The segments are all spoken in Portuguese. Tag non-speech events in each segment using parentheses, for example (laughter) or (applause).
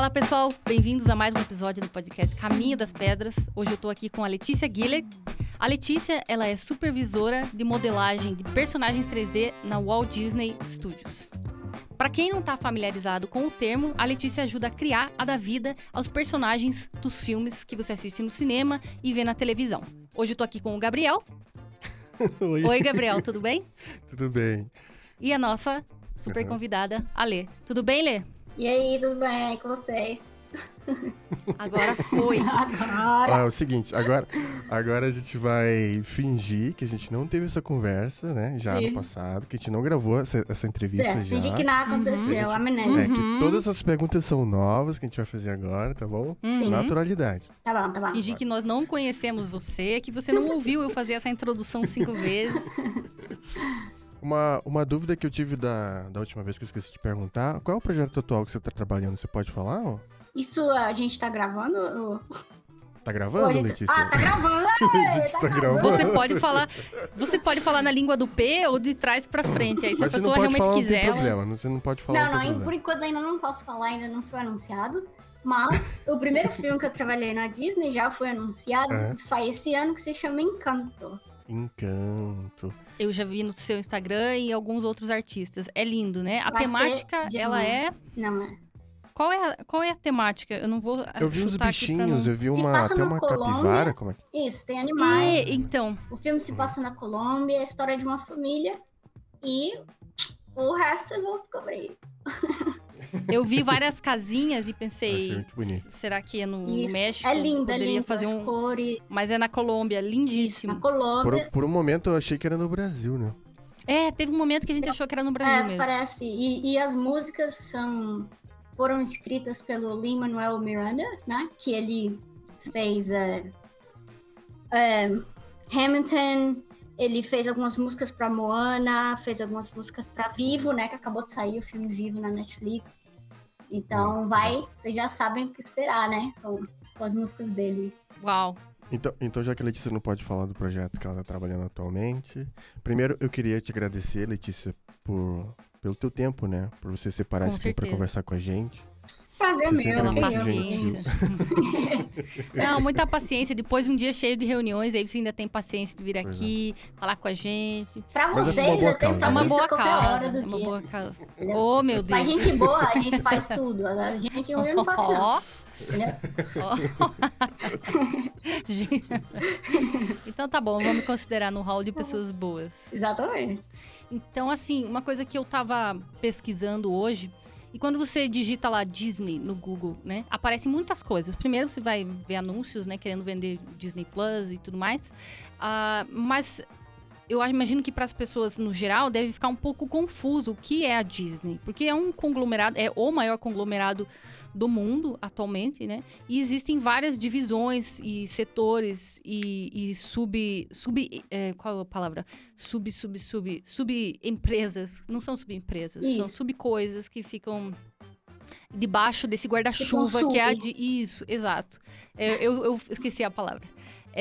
Fala pessoal, bem-vindos a mais um episódio do podcast Caminho das Pedras. Hoje eu tô aqui com a Letícia Gillett. A Letícia, ela é supervisora de modelagem de personagens 3D na Walt Disney Studios. Para quem não está familiarizado com o termo, a Letícia ajuda a criar, a dar vida aos personagens dos filmes que você assiste no cinema e vê na televisão. Hoje eu tô aqui com o Gabriel. (laughs) Oi. Oi, Gabriel, tudo bem? (laughs) Tudo bem? E a nossa super convidada, a Lê. Tudo bem, Lê? E aí, tudo bem com vocês? Agora foi. (laughs) Agora. Ah, é o seguinte, agora, agora a gente vai fingir que a gente não teve essa conversa, né? Já Sim. no passado, que a gente não gravou essa, essa entrevista certo, já. fingir que nada aconteceu, Uhum. amnésia. É, que Uhum. todas as perguntas são novas que a gente vai fazer agora, tá bom? Uhum. Naturalidade. Tá bom, tá bom. Fingir que nós não conhecemos você, que você não ouviu eu fazer essa introdução cinco (laughs) vezes. Uma, uma dúvida que eu tive da, da última vez que eu esqueci de perguntar, qual é o projeto atual que você tá trabalhando? Você pode falar? ó? Isso a gente tá gravando? ou- Tá gravando, a gente- Letícia? Ah, tá gravando! (laughs) a gente tá gravando. Você pode falar, você pode falar na língua do P ou de trás pra frente. Aí se Mas a pessoa realmente falar, quiser, não tem problema. Você não pode falar, Não, não, não, por enquanto ainda não posso falar, ainda não foi anunciado. Mas o primeiro filme que eu trabalhei na Disney já foi anunciado, É. sai esse ano, que se chama Encanto. Encanto. Eu já vi no seu Instagram e alguns outros artistas. É lindo, né? A Vai temática, ela é Não é? qual é, a, qual é a temática? Eu não vou Eu vi uns bichinhos, não... eu vi uma, até uma Colômbia. capivara. Como é? Isso, tem animais. É, então, O filme se passa na Colômbia, é a história de uma família. E o resto vocês vão descobrir. (laughs) eu vi várias casinhas e pensei, será que é no Isso. México? É lindo, é Poderia lindo. fazer as um, cores. mas é na Colômbia, Na lindíssimo. Colômbia. Por, por um momento eu achei que era no Brasil, né? É, teve um momento que a gente achou que era no Brasil É, mesmo. parece. E, e as músicas são foram escritas pelo Lin Manuel Miranda, né? Que ele fez é, é, Hamilton. Ele fez algumas músicas pra Moana, fez algumas músicas pra Vivo, né? Que acabou de sair o filme Vivo na Netflix. Então vai, vocês já sabem o que esperar, né? Com, com as músicas dele. Uau. Então, então, já que a Letícia não pode falar do projeto que ela está trabalhando atualmente, primeiro eu queria te agradecer, Letícia, por, pelo teu tempo, né? Por você separar Com esse tempo para conversar com a gente. Prazer Você meu, é que eu. gentil. paciência. Não, muita paciência. Depois de um dia cheio de reuniões, aí você ainda tem paciência de vir Pois aqui, falar com a gente. Pra Mas é você por uma boa ainda tem causa, É uma Paciência boa paciência causa. hora É do uma dia. boa causa. Entendeu? Oh, meu Deus. Mas gente boa, a gente faz tudo. Agora, gente ruim eu não faço? Gente. (laughs) então tá bom, vamos considerar no hall de pessoas boas. Exatamente. Então, assim, uma coisa que eu tava pesquisando hoje, e quando você digita lá Disney no Google, né, aparecem muitas coisas. Primeiro você vai ver anúncios, né, querendo vender Disney Plus e tudo mais. Ah, mas eu imagino que para as pessoas no geral deve ficar um pouco confuso o que é a Disney, porque é um conglomerado, é o maior conglomerado do mundo atualmente, né? E existem várias divisões e setores e, e sub sub é, qual é a palavra? Sub sub sub sub empresas, não são subempresas, são Isso. sub coisas que ficam debaixo desse guarda-chuva que é a de isso, exato. É, eu, eu esqueci a palavra.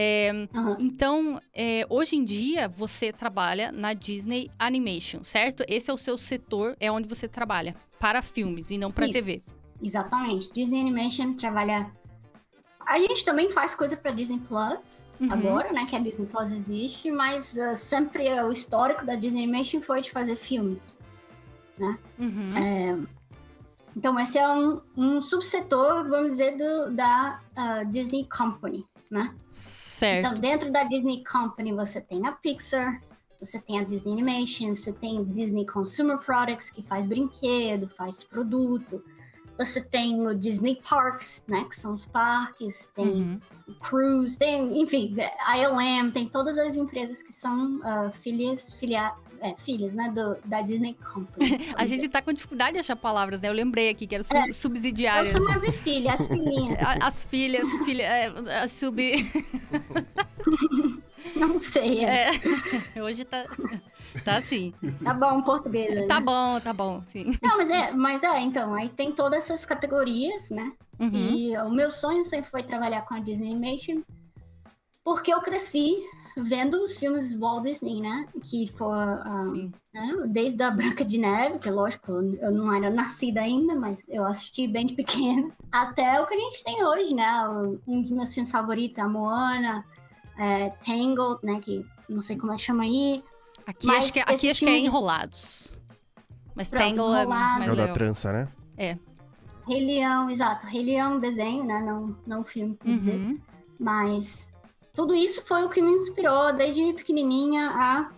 É, Aham. então, é, hoje em dia, você trabalha na Disney Animation, certo? Esse é o seu setor, é onde você trabalha para filmes e não para. TV. Exatamente. Disney Animation trabalha. A gente também faz coisa pra Disney Plus Uhum. agora, né? Que a Disney Plus existe, mas ah, sempre o histórico da Disney Animation foi de fazer filmes. Uhum. Então, esse é um, um subsetor, vamos dizer, do, da ah, Disney Company, né? Certo. Então, dentro da Disney Company, você tem a Pixar, você tem a Disney Animation, você tem Disney Consumer Products, que faz brinquedo, faz produto. Você tem o Disney Parks, né, que são os parques, tem Uhum. o Cruise, tem, enfim, a ILM, tem todas as empresas que são ah, filhas, filia, é, filhas, né, do, da Disney Company. (laughs) A gente tá com dificuldade de achar palavras, né? Eu lembrei aqui que eram su- É. Eu subsidiárias. chamo de filha, as filhinhas. (laughs) As filhas, filha, é, as sub. (laughs) Não sei, é. É, hoje tá. Tá assim. tá bom português. né? Tá bom, tá bom, sim. Não, mas é, mas é, então, aí tem todas essas categorias, né? Uhum. E o meu sonho sempre foi trabalhar com a Disney Animation, porque eu cresci vendo os filmes Walt Disney, né? Que foram Sim. né? desde a Branca de Neve, que lógico, eu não era nascida ainda, mas eu assisti bem de pequena, (laughs) até o que a gente tem hoje, né? Um dos meus filmes favoritos, a Moana, é, Tangled, né? Que não sei como é que chama aí. Aqui Mas acho que, aqui esses acho que é Enrolados. Mas Pronto, Tangle é mais É o da trança, né? Rei Leão, exato. Rei Leão, desenho, né? Não, não filme, quer dizer. Uhum. Mas tudo isso foi o que me inspirou desde pequenininha a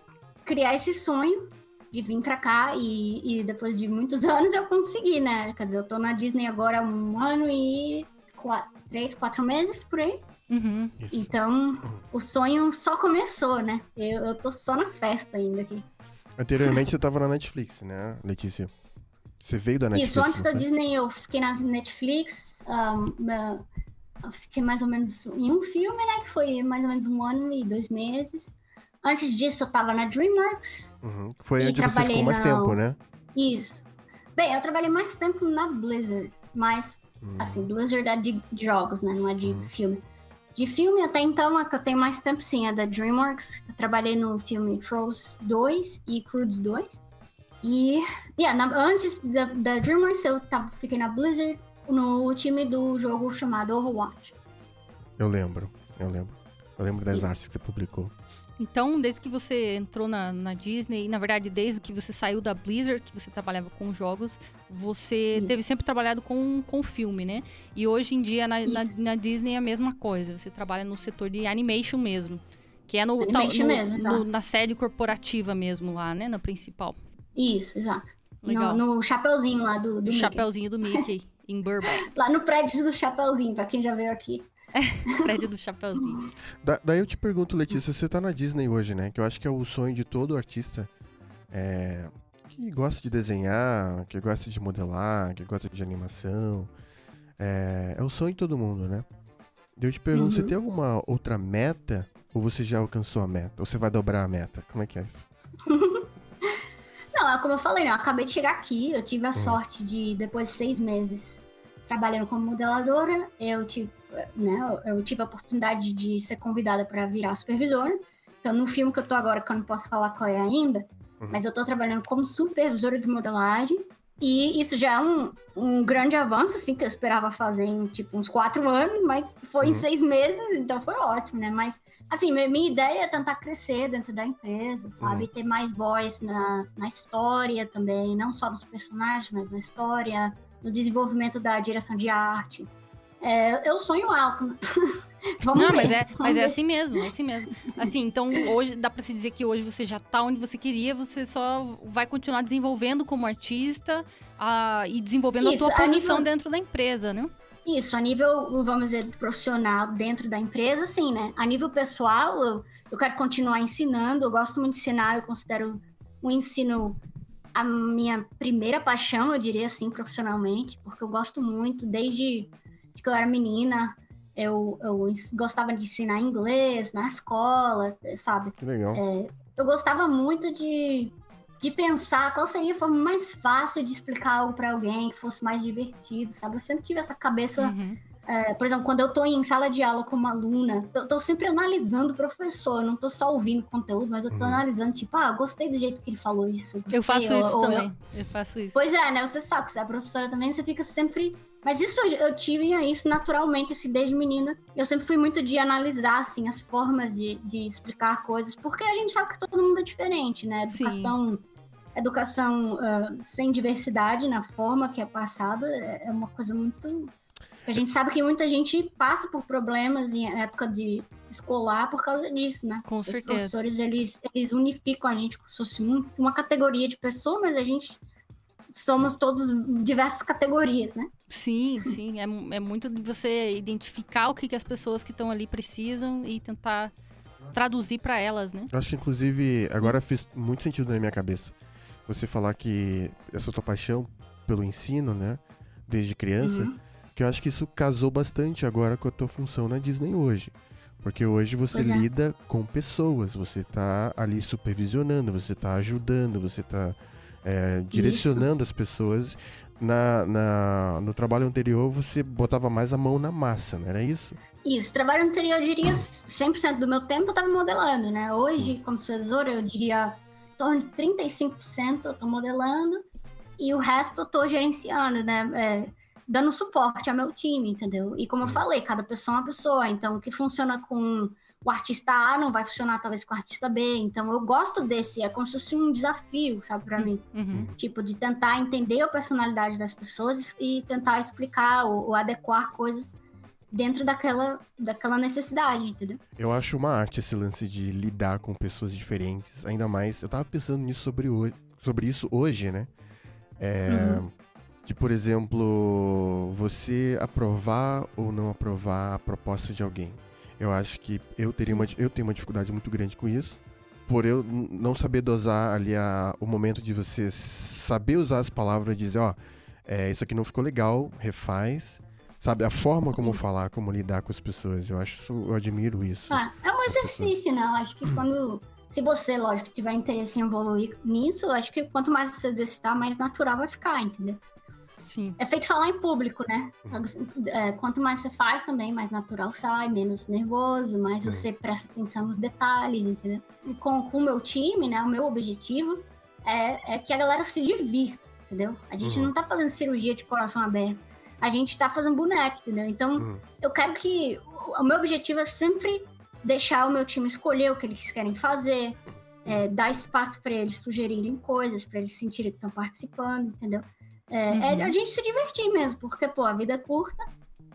criar esse sonho de vir pra cá e, e depois de muitos (laughs) anos eu consegui, né? Quer dizer, eu tô na Disney agora há um ano e quatro, três, quatro meses por aí. Uhum. Então o sonho só começou, né? Eu, eu tô só na festa ainda aqui. Anteriormente você tava na Netflix, né, Letícia? Você veio da Netflix, Isso, antes da? Disney eu fiquei na Netflix. na- eu fiquei mais ou menos em um filme, né? Que foi mais ou menos um ano e dois meses. Antes disso, eu tava na DreamWorks. Uhum. Foi E onde você ficou trabalhei mais na- tempo, né? Isso. Bem, eu trabalhei mais tempo na Blizzard. Mas, Hum. assim, Blizzard é de de jogos, né? Não é de Uhum. filme. De filme, até então, a que eu tenho mais tempo, sim, é da DreamWorks. Eu trabalhei no filme Trolls 2 e Croods 2. E, yeah, na- antes da, da DreamWorks, eu tava, fiquei na Blizzard, no time do jogo chamado Overwatch. Eu lembro, eu lembro. Eu lembro das Isso. artes que você publicou. Então, desde que você entrou na, na Disney, na verdade, desde que você saiu da Blizzard, que você trabalhava com jogos, você Isso. teve sempre trabalhado com, com filme, né? E hoje em dia, na, na, na Disney, é a mesma coisa. Você trabalha no setor de animation mesmo. Que é no, tal- Animation no- mesmo, no- na sede corporativa mesmo lá, né? Na principal. Isso, exato. Legal. No, no chapeuzinho lá do, do chapeuzinho do Mickey, (laughs) em Burbank. Lá no prédio do chapeuzinho, pra quem já veio aqui. (laughs) Prédio do chapeuzinho. Da- daí eu te pergunto, Letícia, você tá na Disney hoje, né? Que eu acho que é o sonho de todo artista é, que gosta de desenhar, que gosta de modelar, que gosta de animação. É, é o sonho de todo mundo, né? Daí eu te pergunto, você Uhum. tem alguma outra meta? Ou você já alcançou a meta? Ou você vai dobrar a meta? Como é que é isso? (laughs) Não, é como eu falei, né? Eu acabei de chegar aqui, eu Hum. tive a sorte de, depois de seis meses trabalhando como modeladora, eu tive, né, eu tive a oportunidade de ser convidada para virar supervisora. Então, no filme que eu tô agora, que eu não posso falar qual é ainda, Uhum. mas eu tô trabalhando como supervisora de modelagem. E isso já é um, um grande avanço, assim, que eu esperava fazer em, tipo, uns quatro anos, mas foi em Uhum. seis meses, então foi ótimo, né? Mas, assim, minha, minha ideia é tentar crescer dentro da empresa, sabe? Ter mais voz na, na história também, não só nos personagens, mas na história, no desenvolvimento da direção de arte. É, eu sonho alto, né? (laughs) Vamos Não, ver. mas é, vamos mas é ver. assim mesmo, é assim mesmo. Assim, então hoje dá pra se dizer que hoje você já tá onde você queria, você só vai continuar desenvolvendo como artista ah, e desenvolvendo Isso, a tua a posição nível- dentro da empresa, né? Isso, a nível, vamos dizer, profissional dentro da empresa, sim, né? A nível pessoal, eu, eu quero continuar ensinando, eu gosto muito de ensinar, eu considero o ensino a minha primeira paixão, eu diria assim, profissionalmente, porque eu gosto muito, desde que eu era menina, eu, eu gostava de ensinar inglês na escola, sabe? Que legal. eu gostava muito de, de pensar qual seria a forma mais fácil de explicar algo para alguém que fosse mais divertido, sabe? Eu sempre tive essa cabeça Uhum. É, por exemplo, quando eu tô em sala de aula como aluna, eu tô sempre analisando o professor, eu não tô só ouvindo conteúdo, mas eu tô Uhum. analisando, tipo, ah, gostei do jeito que ele falou isso. Eu gostei, faço ou- isso ou eu- também. Eu faço isso. Pois é, né? Você sabe que você é professora também, você fica sempre. Mas isso eu- eu tive isso naturalmente, assim, desde menina. Eu sempre fui muito de analisar, assim, as formas de, de explicar coisas, porque a gente sabe que todo mundo é diferente, né? Sim. Educação. Educação ah, sem diversidade na forma que é passada é é uma coisa muito. A gente sabe que muita gente passa por problemas em época de escolar por causa disso, né? Com Os certeza. professores, eles, eles unificam a gente como se fosse um- uma categoria de pessoa, mas a gente somos todos diversas categorias, né? Sim, (laughs) sim. É, é muito de você identificar o que, que as pessoas que estão ali precisam e tentar traduzir pra elas, né? Eu acho que, inclusive, Sim. agora fez muito sentido na minha cabeça. Você falar que essa tua paixão pelo ensino, né? Desde criança, Uhum. Que eu acho que isso casou bastante agora com a tua função na Disney hoje. Porque hoje você é. lida com pessoas, você tá ali supervisionando, você tá ajudando, você tá é, direcionando as pessoas na, na, no trabalho anterior você botava mais a mão na massa, não era isso? Isso, trabalho anterior eu diria 100% do meu tempo eu tava modelando, né? Hoje, como professora, eu diria em torno de 35% eu tô modelando e o resto eu tô gerenciando, né? É, dando suporte ao meu time, entendeu? E como eu falei, cada pessoa é uma pessoa, então o que funciona com o artista A não vai funcionar talvez com o artista B. Então eu gosto desse, é como se fosse um desafio, sabe, para mim. Uhum. Tipo, de tentar entender a personalidade das pessoas e tentar explicar ou, ou, adequar coisas dentro daquela, daquela necessidade, entendeu? Eu acho uma arte esse lance de lidar com pessoas diferentes, ainda mais. Eu tava pensando nisso sobre, sobre isso hoje, né? É, uhum. De, por exemplo, você aprovar ou não aprovar a proposta de alguém. Eu acho que eu teria uma, eu tenho uma dificuldade muito grande com isso. Por eu não saber dosar ali a, o momento de você saber usar as palavras e dizer, ó, é, isso aqui não ficou legal, refaz. Sabe, a forma como Sim. falar, como lidar com as pessoas. Eu acho isso, eu admiro isso. Ah, é um exercício, né? Eu acho que quando. Se você, lógico, tiver interesse em evoluir nisso, eu acho que quanto mais você exercitar, mais natural vai ficar, entendeu? Sim. É feito falar em público, né? É, quanto mais você faz também, mais natural sai, menos nervoso, mais você presta atenção nos detalhes, entendeu? E com o meu time, né? O meu objetivo é, é que a galera se divirta, entendeu? A gente uhum. não tá fazendo cirurgia de coração aberto. A gente tá fazendo boneco, entendeu? Então, uhum. eu quero que. O meu objetivo é sempre deixar o meu time escolher o que eles querem fazer, é, dar espaço para eles sugerirem coisas, para eles sentirem que estão participando, entendeu? É, uhum. é, a gente se divertir mesmo, porque, pô, a vida é curta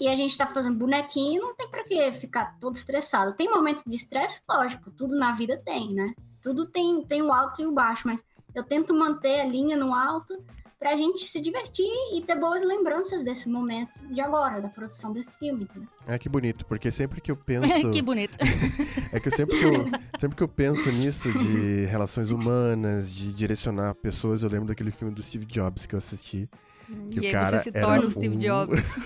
e a gente tá fazendo bonequinho, não tem pra que ficar todo estressado. Tem momentos de estresse, lógico, tudo na vida tem, né? Tudo tem, tem o alto e o baixo, mas eu tento manter a linha no alto pra gente se divertir e ter boas lembranças desse momento de agora, da produção desse filme. Né? É que bonito, porque sempre que eu (laughs) penso. que bonito. (laughs) é que sempre que, eu, (laughs) sempre que eu penso nisso de relações humanas, de direcionar pessoas, eu lembro daquele filme do Steve Jobs que eu assisti. Que e o cara você se torna o Steve um... Jobs.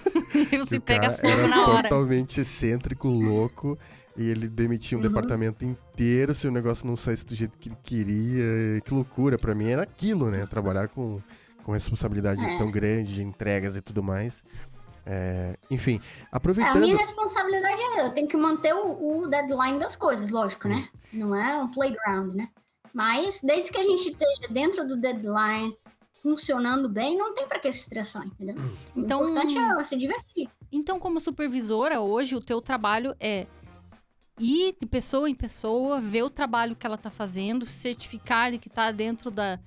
e você pega fogo na hora. totalmente excêntrico, louco. E ele demitia um uhum. departamento inteiro se o negócio não saísse do jeito que ele queria. Que loucura, para mim era aquilo, né? Trabalhar com com responsabilidade é. tão grande de entregas e tudo mais. É, enfim, aproveitando. É, a minha responsabilidade é eu tenho que manter o, o, deadline das coisas, lógico, né? Não é um playground, né? Mas desde que a gente esteja dentro do deadline, funcionando bem, não tem para que se estressar, entendeu? Então, o importante é se divertir. Então, como supervisora, hoje o teu trabalho é ir de pessoa em pessoa, ver o trabalho que ela está fazendo, certificar de que está dentro da,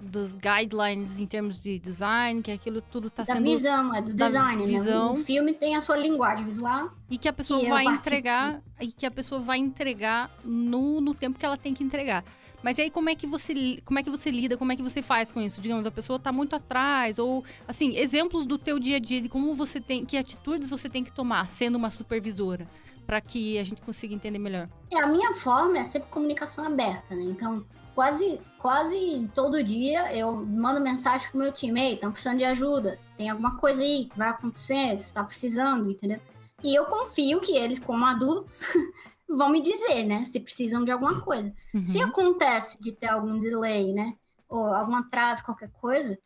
dos guidelines em termos de design, que aquilo tudo está sendo... Da visão, é do design, visão. Né? O filme tem a sua linguagem visual. E que a pessoa que vai entregar, e que a pessoa vai entregar no, no tempo que ela tem que entregar. Mas aí como é que você como é que você lida, como é que você faz com isso? Digamos, a pessoa está muito atrás ou assim, exemplos do teu dia a dia de como você tem, que atitudes você tem que tomar sendo uma supervisora para que a gente consiga entender melhor. É, a minha forma é sempre comunicação aberta, né? Então, quase, quase todo dia eu mando mensagem pro meu time, ei, estão precisando de ajuda, tem alguma coisa aí que vai acontecer, você está precisando, entendeu? E eu confio que eles, como adultos, (laughs) vão me dizer, né, se precisam de alguma coisa. Uhum. Se acontece de ter algum delay, né, ou algum atraso, qualquer coisa,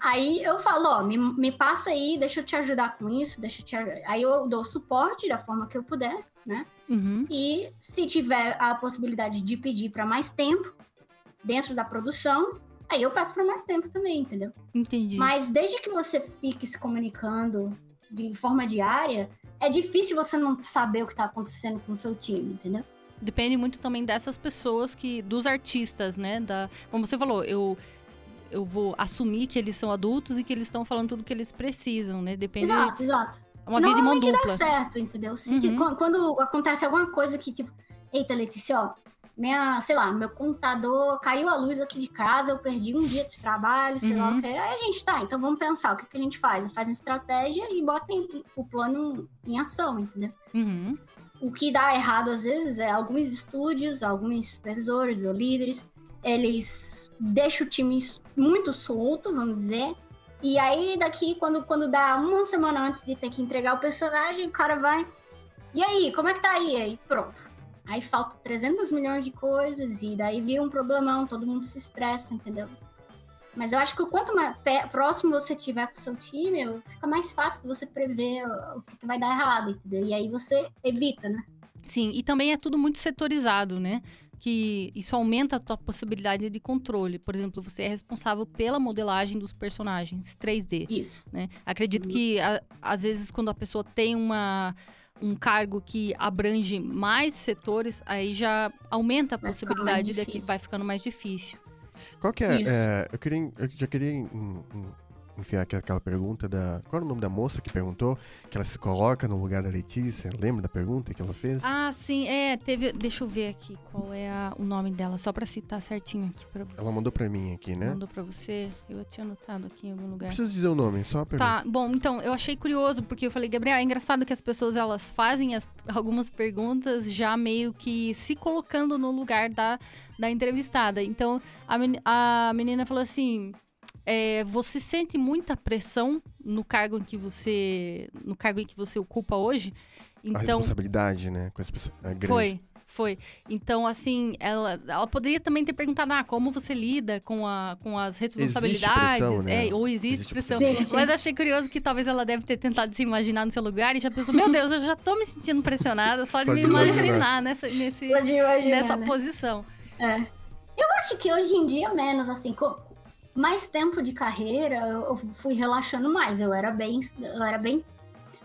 aí eu falo, ó, me, me passa aí, deixa eu te ajudar com isso, deixa eu te Aí eu dou suporte da forma que eu puder, né? Uhum. E se tiver a possibilidade de pedir para mais tempo, dentro da produção, aí eu passo por mais tempo também, entendeu? Entendi. Mas desde que você fique se comunicando de forma diária, é difícil você não saber o que está acontecendo com o seu time, entendeu? Depende muito também dessas pessoas que. dos artistas, né? Da, como você falou, eu. Eu vou assumir que eles são adultos e que eles estão falando tudo que eles precisam, né? Depende. Exato, exato. É uma vida de mão dupla. dá certo, entendeu? Se, uhum. quando acontece alguma coisa que, tipo, eita, Letícia, ó, minha, sei lá, meu computador caiu a luz aqui de casa, eu perdi um dia de trabalho, sei uhum. lá o que. Aí a gente tá, então vamos pensar o que, que a gente faz. Faz uma estratégia e bota em, o plano em ação, entendeu? Uhum. O que dá errado às vezes é alguns estúdios, alguns supervisores ou líderes, eles deixam o time muito solto, vamos dizer. E aí, daqui, quando, quando dá uma semana antes de ter que entregar o personagem, o cara vai. E aí, como é que tá aí? Aí, pronto Aí falta 300 milhões de coisas e daí vira um problemão, todo mundo se estressa, entendeu? Mas eu acho que o quanto mais próximo você tiver com o seu time, fica mais fácil você prever o que, vai dar errado, entendeu? E aí você evita, né? Sim, e também é tudo muito setorizado, né? Que isso aumenta a tua possibilidade de controle. Por exemplo, você é responsável pela modelagem dos personagens 3D. Isso. Né? Acredito uhum. que, a, às vezes, quando a pessoa tem uma um cargo que abrange mais setores, aí já aumenta a vai possibilidade de que vai ficando mais difícil. Qual que é, é eu queria, eu já queria enfiar aquela pergunta da. Qual era o nome da moça que perguntou? Que ela se coloca no lugar da Letícia. Lembra da pergunta que ela fez? Ah, sim, é. Teve. Deixa eu ver aqui qual é a, o nome dela, só pra citar certinho aqui pra você. Ela mandou pra mim aqui, né? Mandou pra você. Eu tinha anotado aqui em algum lugar. Precisa dizer o nome, só a pergunta. Tá, bom, então, eu achei curioso, porque eu falei, Gabriel, é engraçado que as pessoas elas fazem as, algumas perguntas já meio que se colocando no lugar da, da entrevistada. Então, a, a menina falou assim é, você sente muita pressão no cargo em que você no cargo em que você ocupa hoje então a responsabilidade né com as pessoas é grande. foi foi então assim ela ela poderia também ter perguntado ah como você lida com a com as responsabilidades existe pressão, né? é, ou existe, existe pressão sim, sim. mas achei curioso que talvez ela deve ter tentado se imaginar no seu lugar e já pensou meu Deus eu já tô me sentindo pressionada só de só me de imaginar, imaginar nessa nesse imaginar, nessa né? posição é eu acho que hoje em dia menos assim mais tempo de carreira, eu fui relaxando mais. Eu era bem, eu era bem,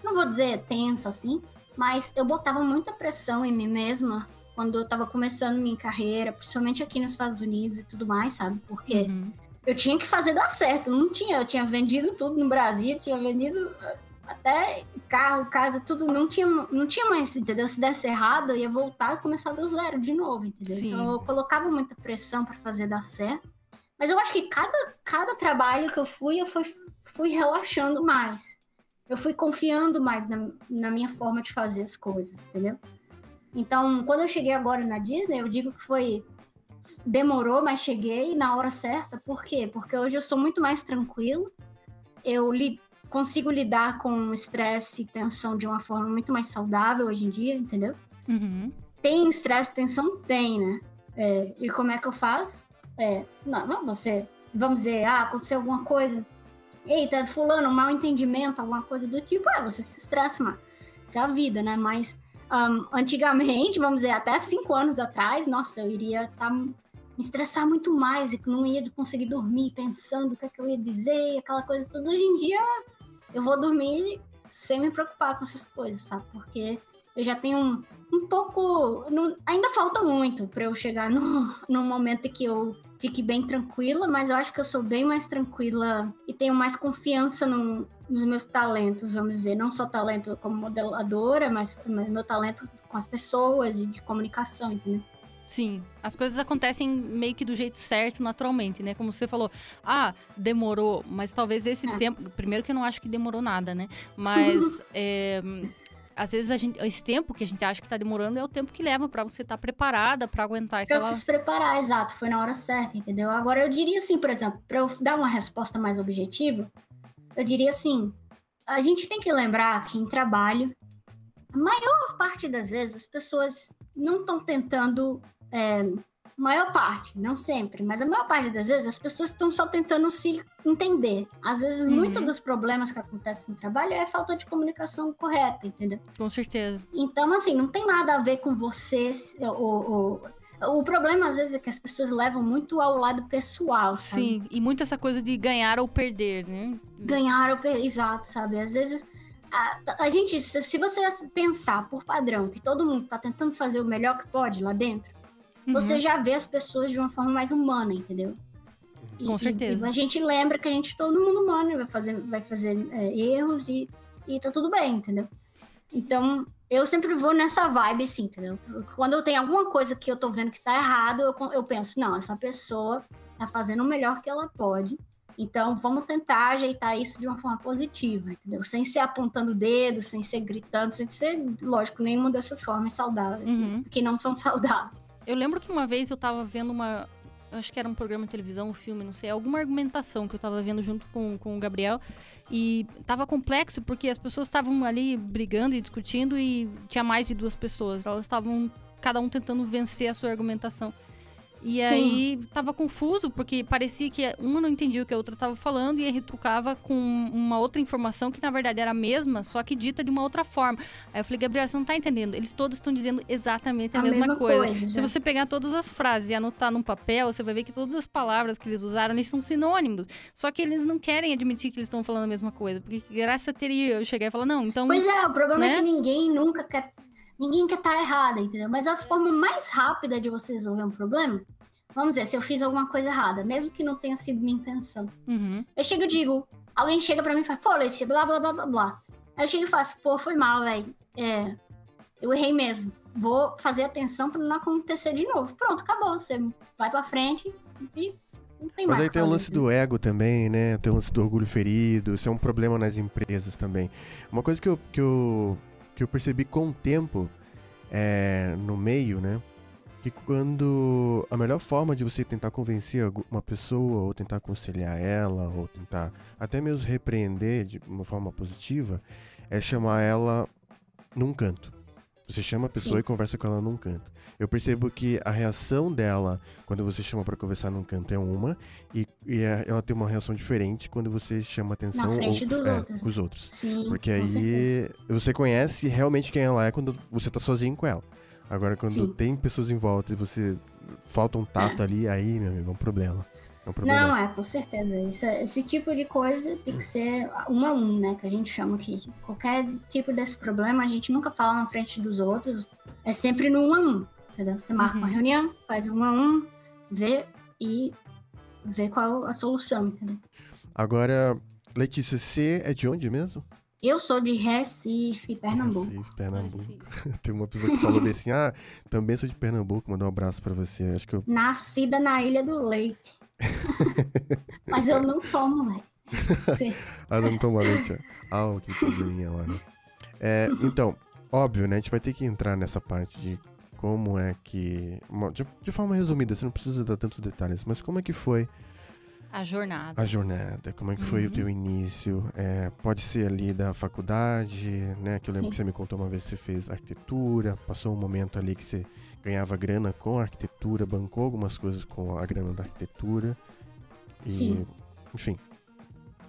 não vou dizer tensa assim, mas eu botava muita pressão em mim mesma quando eu tava começando minha carreira, principalmente aqui nos Estados Unidos e tudo mais, sabe? Porque uhum. eu tinha que fazer dar certo, não tinha, eu tinha vendido tudo no Brasil, tinha vendido eh, até carro, casa, tudo, não tinha, não tinha mais, entendeu? Se desse errado, eu ia voltar e começar do zero de novo, entendeu? Sim. Então eu colocava muita pressão para fazer dar certo. Mas eu acho que cada, cada trabalho que eu fui, eu fui, fui relaxando mais. Eu fui confiando mais na, na minha forma de fazer as coisas, entendeu? Então, quando eu cheguei agora na Disney, eu digo que foi. Demorou, mas cheguei na hora certa. Por quê? Porque hoje eu sou muito mais tranquilo. Eu li, consigo lidar com estresse e tensão de uma forma muito mais saudável hoje em dia, entendeu? Uhum. Tem estresse e tensão? Tem, né? É, e como é que eu faço? É, não, você, vamos dizer, ah, aconteceu alguma coisa. Eita, fulano, mal entendimento, alguma coisa do tipo, ah, você se estressa, mano. Isso é a vida, né? Mas um, antigamente, vamos dizer, até cinco anos atrás, nossa, eu iria tá, me estressar muito mais e não ia conseguir dormir pensando o que, é que eu ia dizer, aquela coisa toda. Hoje em dia, eu vou dormir sem me preocupar com essas coisas, sabe? Porque eu já tenho um, um pouco. Não, ainda falta muito para eu chegar no, (laughs) no momento que eu fique bem tranquila, mas eu acho que eu sou bem mais tranquila e tenho mais confiança no, nos meus talentos, vamos dizer. Não só talento como modeladora, mas, mas meu talento com as pessoas e de comunicação, entendeu? Sim, as coisas acontecem meio que do jeito certo, naturalmente, né? Como você falou, ah, demorou, mas talvez esse é. tempo. Primeiro que eu não acho que demorou nada, né? Mas é, (laughs) às vezes a gente, esse tempo que a gente acha que tá demorando é o tempo que leva para você estar tá preparada para aguentar aquela... Pra se preparar, exato. Foi na hora certa, entendeu? Agora, eu diria assim, por exemplo, para eu dar uma resposta mais objetiva, eu diria assim, a gente tem que lembrar que em trabalho, a maior parte das vezes as pessoas não estão tentando é, maior parte, não sempre, mas a maior parte das vezes as pessoas estão só tentando se entender. Às vezes, uhum. muitos dos problemas que acontecem no trabalho é falta de comunicação correta, entendeu? Com certeza. Então, assim, não tem nada a ver com você. O, o, o problema, às vezes, é que as pessoas levam muito ao lado pessoal, sabe? Sim, e muito essa coisa de ganhar ou perder, né? Ganhar ou perder, exato, sabe? Às vezes. A, a, gente, se você pensar por padrão que todo mundo tá tentando fazer o melhor que pode lá dentro, uhum. você já vê as pessoas de uma forma mais humana, entendeu? E, Com certeza. E, a gente lembra que a gente, todo mundo humano, vai fazer, vai fazer é, erros e, e tá tudo bem, entendeu? Então, eu sempre vou nessa vibe, assim, entendeu? Quando eu tenho alguma coisa que eu tô vendo que tá errado, eu, eu penso, não, essa pessoa tá fazendo o melhor que ela pode. Então, vamos tentar ajeitar isso de uma forma positiva, entendeu? Sem ser apontando o dedo, sem ser gritando, sem ser, lógico, nenhuma dessas formas saudáveis, uhum. que não são (laughs) saudáveis. Eu lembro que uma vez eu tava vendo uma. Acho que era um programa de televisão, um filme, não sei, alguma argumentação que eu tava vendo junto com, com o Gabriel. E tava complexo porque as pessoas estavam ali brigando e discutindo e tinha mais de duas pessoas. Elas estavam, cada um tentando vencer a sua argumentação. E aí tava confuso, porque parecia que uma não entendia o que a outra tava falando e retrucava com uma outra informação que na verdade era a mesma, só que dita de uma outra forma. Aí eu falei, Gabriel, você não tá entendendo. Eles todos estão dizendo exatamente a, A mesma, mesma coisa. coisa, Se você pegar todas as frases e anotar num papel, você vai ver que todas as palavras que eles usaram, eles são sinônimos. Só que eles não querem admitir que eles estão falando a mesma coisa. Porque que graça teria eu chegar e falar, não, então. Pois é, o problema né? é que ninguém nunca quer. Ninguém quer estar errada, entendeu? Mas a forma mais rápida de você resolver um problema, vamos dizer, se eu fiz alguma coisa errada, mesmo que não tenha sido minha intenção. Uhum. Eu chego e digo, alguém chega pra mim e fala, pô, Letícia, blá blá blá blá blá. Aí eu chego e faço, pô, foi mal, velho. É, eu errei mesmo. Vou fazer atenção pra não acontecer de novo. Pronto, acabou. Você vai pra frente e não tem Mas mais. aí tem o lance do ego também, né? Tem o lance do orgulho ferido. Isso é um problema nas empresas também. Uma coisa que eu, que eu, que eu percebi com o tempo é, no meio, né? Que quando a melhor forma de você tentar convencer uma pessoa, ou tentar aconselhar ela, ou tentar até mesmo repreender de uma forma positiva, é chamar ela num canto. Você chama a pessoa Sim. e conversa com ela num canto. Eu percebo que a reação dela quando você chama pra conversar num canto é uma, e, e é- ela tem uma reação diferente quando você chama atenção frente ou- dos é, outros. com os outros. Sim, Porque com certeza. aí você conhece realmente quem ela é quando você tá sozinho com ela. Agora, quando Sim. tem pessoas em volta e você falta um tato ali, aí, meu amigo, é um problema. É um problema. Não, é, com certeza. Isso é- esse tipo de coisa tem que ser um a um, né? Que a gente chama aqui. Qualquer tipo desse problema, a gente nunca fala na frente dos outros. É sempre no um a um. Entendeu? Você marca uma Uhum. reunião, faz um a um, vê e vê qual a solução, entendeu? Agora, Letícia, você é de onde mesmo? Eu sou de Recife, Pernambuco. Recife, Pernambuco. Assim. (laughs) Tem uma pessoa que falou bem assim, ah, também sou de Pernambuco, mandou um abraço pra você. Acho que eu... Nascida na Ilha do Leite. (laughs) Mas eu não tomo, velho. (laughs) Sim. Ah, não toma leite. Ah, que coisinha lá, né? É, então, óbvio, né? A gente vai ter que entrar nessa parte de como é que... De, de forma resumida, você não precisa dar tantos detalhes, mas como é que foi A jornada. a jornada? Como é que foi o Uhum. teu início? É, pode ser ali da faculdade, né? Que eu lembro Sim. que você me contou uma vez que você fez arquitetura, passou um momento ali que você ganhava grana com a arquitetura, bancou algumas coisas com a grana da arquitetura. E, Sim. enfim,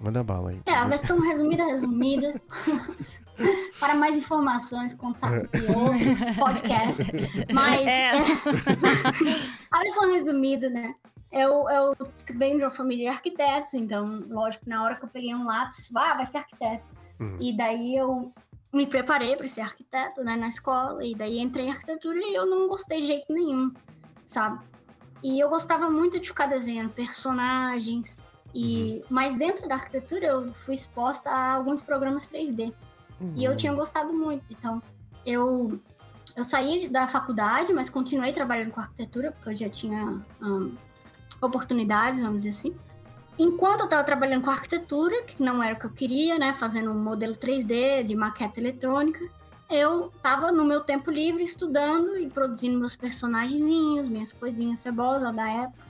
manda bala aí. É, a versão resumida, resumida. (laughs) Para mais informações, contato de outros podcasts. Mas É. (laughs) a versão resumida, né? Eu, eu venho de uma família de arquitetos, então, lógico, na hora que eu peguei um lápis, ah, vai ser arquiteto. Uhum. E daí eu me preparei para ser arquiteto, né, na escola, e daí entrei em arquitetura e eu não gostei de jeito nenhum, sabe? E eu gostava muito de ficar desenhando personagens, e mas dentro da arquitetura eu fui exposta a alguns programas 3D. E eu tinha gostado muito. Então, eu, eu saí da faculdade, mas continuei trabalhando com arquitetura, porque eu já tinha ahn, oportunidades, vamos dizer assim. Enquanto eu estava trabalhando com arquitetura, que não era o que eu queria, né? Fazendo um modelo 3D de maqueta eletrônica, eu estava no meu tempo livre estudando e produzindo meus personagenzinhos, minhas coisinhas cebosas da época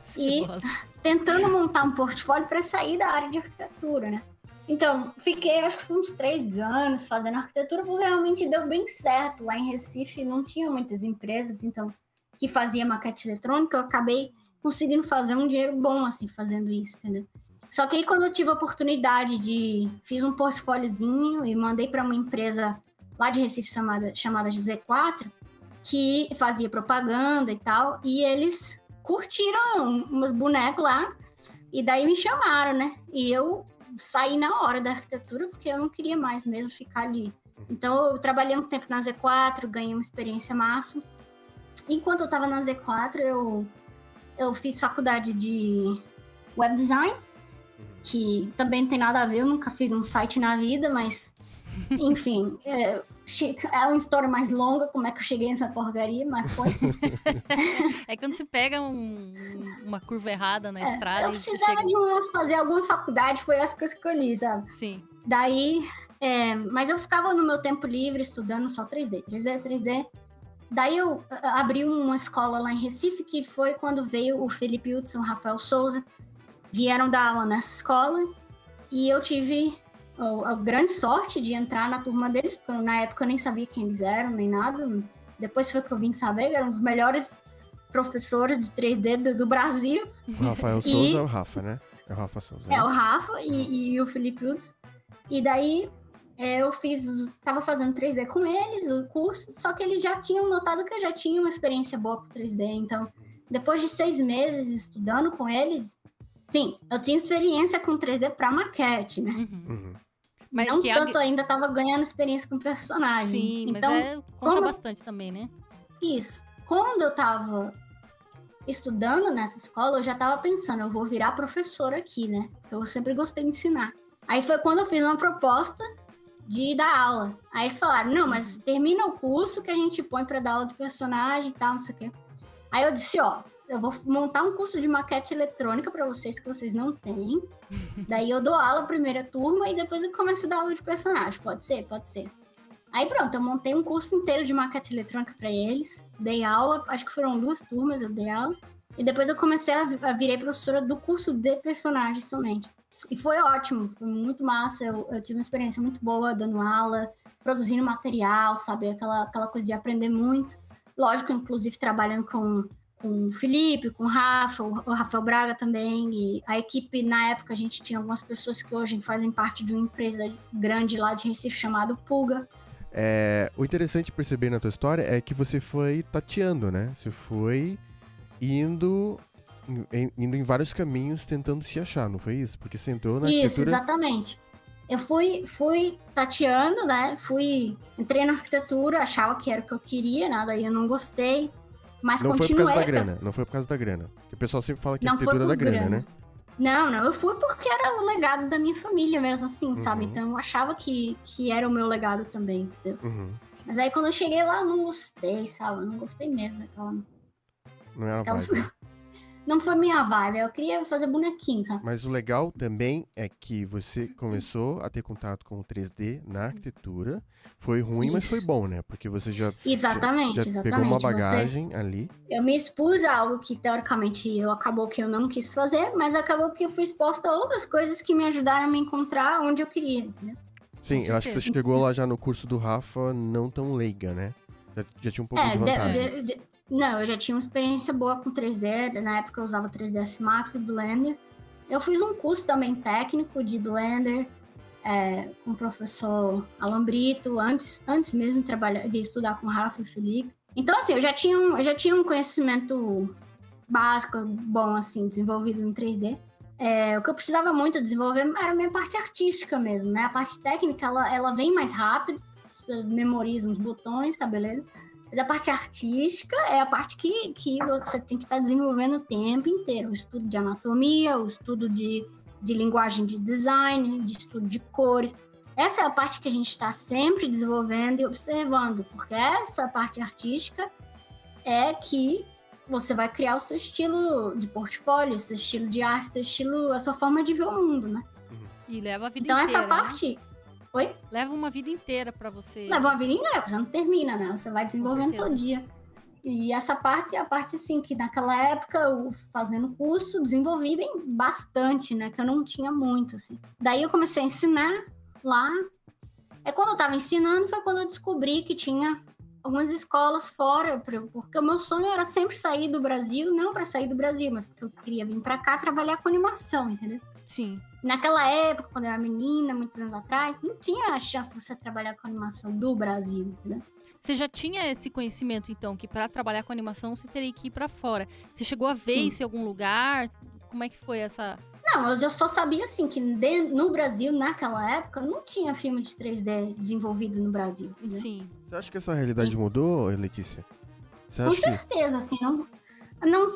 (laughs) E- Cebosa. Tentando montar um portfólio para sair da área de arquitetura, né? Então, fiquei acho que uns três anos fazendo arquitetura, porque realmente deu bem certo. Lá em Recife não tinha muitas empresas, então, que fazia maquete eletrônica, eu acabei conseguindo fazer um dinheiro bom, assim, fazendo isso, entendeu? Só que aí quando eu tive a oportunidade de... Fiz um portfóliozinho e mandei para uma empresa lá de Recife chamada, chamada Z4, que fazia propaganda e tal, e eles curtiram uns bonecos lá, e daí me chamaram, né? E eu saí na hora da arquitetura, porque eu não queria mais mesmo ficar ali. Então eu trabalhei um tempo na Z4, ganhei uma experiência massa. Enquanto eu tava na Z4, eu, eu fiz faculdade de web design, que também não tem nada a ver, eu nunca fiz um site na vida, mas enfim, (laughs) é, (laughs) é uma história mais longa, como é que eu cheguei nessa porcaria, mas foi. (laughs) É quando você pega um- uma curva errada na estrada É, Eu e você precisava chega... de fazer alguma faculdade, foi essa que eu escolhi, sabe? Sim. Daí, é, mas eu ficava no meu tempo livre estudando só 3D, 3D, 3D. Daí eu abri uma escola lá em Recife, que foi quando veio o Felipe Hudson, o Rafael Souza, vieram dar aula nessa escola, e eu tive a, a grande sorte de entrar na turma deles, porque na época eu nem sabia quem eles eram, nem nada. Depois foi que eu vim saber, eram os melhores professores de 3D do, do Brasil. O Rafael (laughs) E- Souza é o Rafa, né? É o Rafa Souza. É, né? o Rafa e, e o Felipe Uds. E daí é, eu fiz, tava fazendo 3D com eles, o curso, só que eles já tinham notado que eu já tinha uma experiência boa com 3D. Então, depois de seis meses estudando com eles, sim, eu tinha experiência com 3D pra maquete, né? Uhum. Uhum. Mas Não a- tanto ainda tava ganhando experiência com personagem. Sim, então, mas é, conta como- bastante também, né? Isso. Quando eu tava estudando nessa escola, eu já tava pensando, eu vou virar professora aqui, né? Eu sempre gostei de ensinar. Aí foi quando eu fiz uma proposta de dar aula. Aí eles falaram, não, mas termina o curso que a gente põe pra dar aula de personagem e tal, não sei o quê. Aí eu disse, ó, eu vou montar um curso de maquete eletrônica pra vocês que vocês não têm. (laughs) Daí eu dou aula primeira turma e depois eu começo a dar aula de personagem. Pode ser? Pode ser. Aí pronto, eu montei um curso inteiro de maquete eletrônica pra eles, dei aula, acho que foram duas turmas, eu dei aula. E depois eu comecei a, a virei professora do curso de personagens somente. E foi ótimo, foi muito massa, eu, eu tive uma experiência muito boa dando aula, produzindo material, sabe? Aquela, aquela coisa de aprender muito. Lógico, inclusive trabalhando com, com o Felipe, com o Rafa, o, Rafael Braga também. E a equipe, na época, a gente tinha algumas pessoas que hoje fazem parte de uma empresa grande lá de Recife chamada Pulga. É, o interessante perceber na tua história é que você foi tateando, né? Você foi indo em, indo em vários caminhos tentando se achar, não foi isso? Porque você entrou na Isso, arquitetura... exatamente. Eu fui, fui tateando, né? Fui, entrei na arquitetura, achava que era o que eu queria, né? Daí eu não gostei. Mas Não foi por causa da grana, não foi por causa da grana. Porque o pessoal sempre fala que Não arquitetura da grana, grana. né? Não, não, eu fui porque era o legado da minha família mesmo, assim, sabe? Uhum. Então eu achava que, que era o meu legado também, entendeu? Uhum. Mas aí quando eu cheguei lá, eu não gostei, sabe? Eu não gostei mesmo daquela. Não era Aquela- vibe. (laughs) né? Não foi minha vibe, eu queria fazer bonequinho, sabe? Mas o legal também é que você começou a ter contato com o 3D na arquitetura. Foi ruim, mas foi Isso. bom, né? Porque você já, Exatamente, já exatamente. pegou uma Você- bagagem ali. eu me expus a algo que teoricamente eu acabou que eu não quis fazer, mas acabou que eu fui exposta a outras coisas que me ajudaram a me encontrar onde eu queria, entendeu? Sim, eu acho que você chegou lá já no curso do Rafa não tão leiga, né? Já, já tinha um pouco de de- vantagem. de- de- não, eu já tinha uma experiência boa com 3D, na época eu usava 3ds Max e Blender. Eu fiz um curso também técnico de Blender é, com o professor Alan Brito, antes, antes mesmo de, trabalhar, de estudar com o Rafa e o Felipe. Então, assim, eu já tinha um, eu já tinha um conhecimento básico, bom, assim, desenvolvido em 3D. É, o que eu precisava muito desenvolver era a minha parte artística mesmo, né? A parte técnica, ela, ela vem mais rápido, memoriza uns botões, tá beleza? Mas a parte artística é a parte que, que você tem que estar desenvolvendo o tempo inteiro. O estudo de anatomia, o estudo de, de linguagem de design, de estudo de cores. Essa é a parte que a gente está sempre desenvolvendo e observando, porque essa parte artística é que você vai criar o seu estilo de portfólio, o seu estilo de arte, o seu estilo, a sua forma de ver o mundo, né? E leva a vida Então inteira. essa né? Oi? Leva uma vida inteira pra você. leva uma vida inteira, você não termina, né? Você vai desenvolvendo todo dia. E essa parte é a parte, assim, que naquela época, eu fazendo curso, desenvolvi bem bastante, né? Que eu não tinha muito, assim. Daí eu comecei a ensinar lá. É quando eu tava ensinando, foi quando eu descobri que tinha algumas escolas fora, porque o meu sonho era sempre sair do Brasil, não para sair do Brasil, mas porque eu queria vir para cá trabalhar com animação, entendeu? Sim. Naquela época, quando eu era menina, muitos anos atrás, não tinha a chance de você trabalhar com animação do Brasil, entendeu? Você já tinha esse conhecimento, então, que pra trabalhar com animação você teria que ir pra fora. Você chegou a ver Sim. isso em algum lugar? Como é que foi essa. Não, eu já só sabia assim que no Brasil, naquela época, não tinha filme de 3D desenvolvido no Brasil. entendeu? Sim. Você acha que essa realidade mudou, Letícia? Você Com acha que. certeza, assim, não. não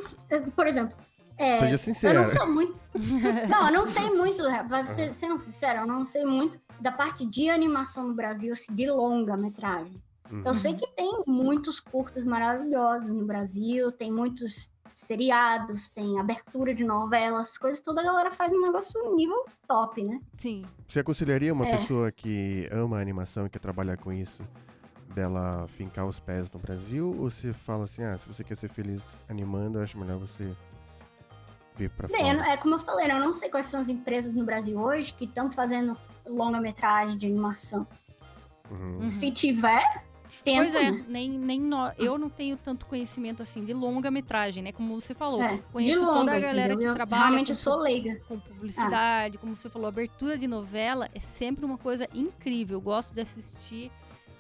por exemplo, é, Seja eu sincera. não sou muito. (laughs) não, eu não sei muito, pra ser, sendo sincera, eu não sei muito da parte de animação no Brasil, assim, de longa-metragem. Uhum. Eu sei que tem muitos curtas maravilhosos no Brasil, tem muitos seriados, tem abertura de novelas, coisas toda a galera faz um negócio nível top, né? Sim. Você aconselharia uma É. pessoa que ama a animação e quer trabalhar com isso, dela fincar os pés no Brasil? Ou você fala assim, ah, se você quer ser feliz animando, eu acho melhor você eu fora? é como eu falei, né, eu não sei quais são as empresas no Brasil hoje que estão fazendo longa-metragem de animação. Uhum. Uhum. Se tiver, tempo, Pois é, né? nem, nem nó- eu não tenho tanto conhecimento assim de longa-metragem, né? Como você falou. É, de Conheço longa, toda a galera entendeu? que Eu trabalha Realmente com, eu sou leiga. com publicidade, como você falou, abertura de novela é sempre uma coisa incrível. Eu gosto de assistir,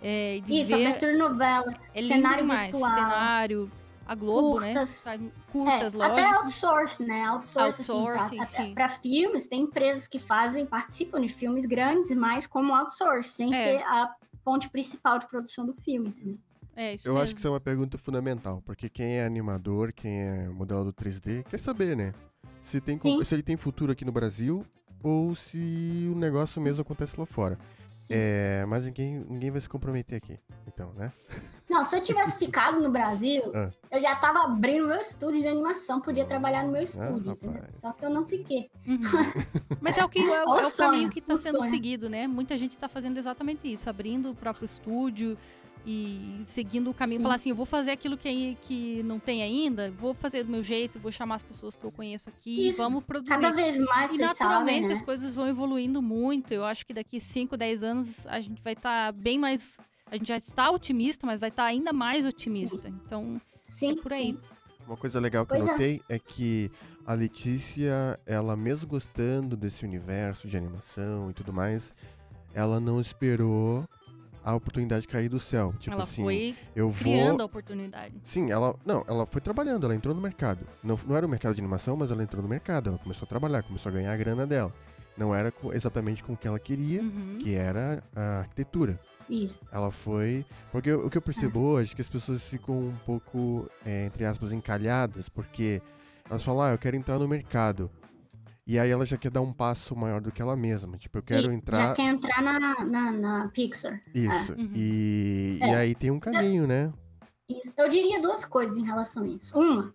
é, de Isso, ver. abertura de novela, É lindo cenário demais. virtual. Cenário, a Globo, né? Curtas. Faz É, curtas, até lógico. outsource, né? Outsource, Outsourcing, assim, sim. para filmes, tem empresas que fazem, participam de filmes grandes, mas como outsource, sem É. ser a ponte principal de produção do filme, entendeu? É, isso Eu mesmo. acho que isso é uma pergunta fundamental, porque quem é animador, quem é modelador 3D, quer saber, né? Se, tem, Sim. se ele tem futuro aqui no Brasil ou se o negócio mesmo acontece lá fora. É, mas ninguém, ninguém vai se comprometer aqui, então, né? (laughs) Não, se eu tivesse ficado no Brasil, Ah. eu já tava abrindo meu estúdio de animação, podia trabalhar no meu estúdio, entendeu? rapaz. Só que eu não fiquei. Uhum. (laughs) Mas é o, que, é, o- O é o sonho, caminho que está o sendo sonho. seguido, né? Muita gente está fazendo exatamente isso, abrindo o próprio estúdio e seguindo o caminho. Sim. Falar assim, eu vou fazer aquilo que, que não tem ainda, vou fazer do meu jeito, vou chamar as pessoas que eu conheço aqui, Isso. vamos produzir. Cada vez mais E naturalmente sabem, né? as coisas vão evoluindo muito. Eu acho que daqui 5, 10 anos a gente vai estar bem mais. A gente já está otimista, mas vai estar ainda mais otimista. Então, Sim, é por aí. sim. Uma coisa legal que Pois eu é. notei é. que a Letícia, ela mesmo gostando desse universo de animação e tudo mais, ela não esperou a oportunidade cair do céu. Tipo ela assim, foi eu vou. criando a oportunidade. Sim, ela. Não, ela foi trabalhando, ela entrou no mercado. Não, não era o mercado de animação, mas ela entrou no mercado. Ela começou a trabalhar, começou a ganhar a grana dela. Não era exatamente com o que ela queria, Uhum. que era a arquitetura. Isso. Ela foi. Porque o que eu percebo hoje é que as pessoas ficam um pouco, é, entre aspas, encalhadas, porque elas falam, ah, eu quero entrar no mercado. E aí ela já quer dar um passo maior do que ela mesma. Tipo, eu quero E entrar. Já quer entrar na, na, na Pixar. Isso. Uhum. E, É. e aí tem um caminho, né? Isso. Eu diria duas coisas em relação a isso. Uma,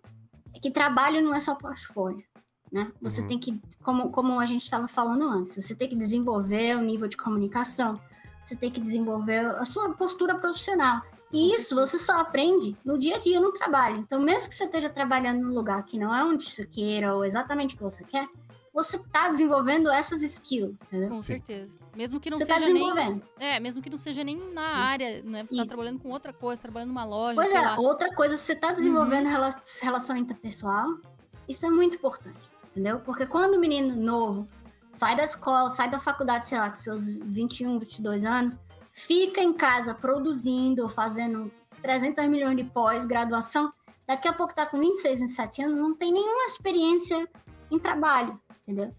é que trabalho não é só portfólio. Né? Você Uhum. tem que, como, como a gente estava falando antes, você tem que desenvolver o nível de comunicação, você tem que desenvolver a sua postura profissional. E isso você só aprende no dia a dia, no trabalho. Então, mesmo que você esteja trabalhando num lugar que não é onde você queira ou exatamente o que você quer, você está desenvolvendo essas skills, entendeu? Com Sim. certeza. Mesmo que não Você está seja nem. desenvolvendo. É, mesmo que não seja nem na área, né? Você tá Isso. trabalhando com outra coisa, trabalhando numa loja, Pois sei é, lá. Uhum. outra coisa, você está desenvolvendo rela- relação interpessoal, isso é muito importante, entendeu? Porque quando o menino novo sai da escola, sai da faculdade, sei lá, com seus 21, 22 anos, fica em casa produzindo, fazendo 300 milhões de pós-graduação, daqui a pouco tá com 26, 27 anos, não tem nenhuma experiência em trabalho, entendeu?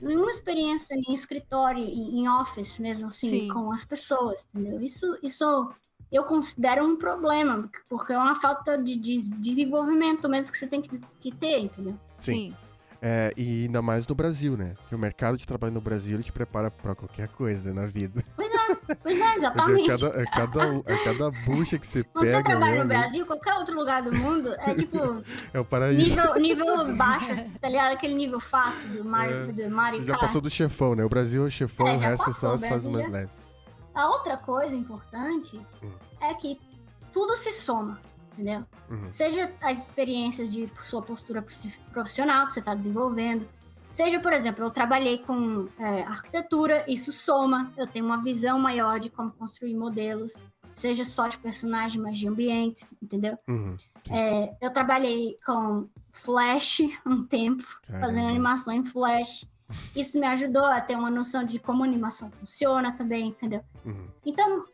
Nenhuma experiência em escritório, em em office mesmo, assim, Sim. com as pessoas, entendeu? Isso, isso eu considero um problema, porque é uma falta de, de desenvolvimento mesmo que você tem que, que ter, entendeu? Sim. Sim. É, e ainda mais no Brasil, né? Que o mercado de trabalho no Brasil ele te prepara pra qualquer coisa na vida. Pois é, Porque exatamente. é cada, é cada, é cada bucha que você Quando você pega, trabalha né, no Brasil, qualquer outro lugar do mundo, é tipo (laughs) É o paraíso. nível, nível baixo, assim, tá ligado? Aquele nível fácil do Mario, É, do Mario Já passou do chefão, né? O Brasil é o chefão, É, o resto é passou, só as fases mais leves. A outra coisa importante Hum. é que tudo se soma, entendeu? Uhum. Seja as experiências de sua postura profissional que você está desenvolvendo, seja, por exemplo, eu trabalhei com é, arquitetura, isso soma, eu tenho uma visão maior de como construir modelos, seja só de personagem, mas de ambientes, entendeu? Uhum. É, eu trabalhei com Flash (laughs) um tempo, fazendo Caramba. animação em Flash. Isso me ajudou a ter uma noção de como a animação funciona também, entendeu? Uhum. Então,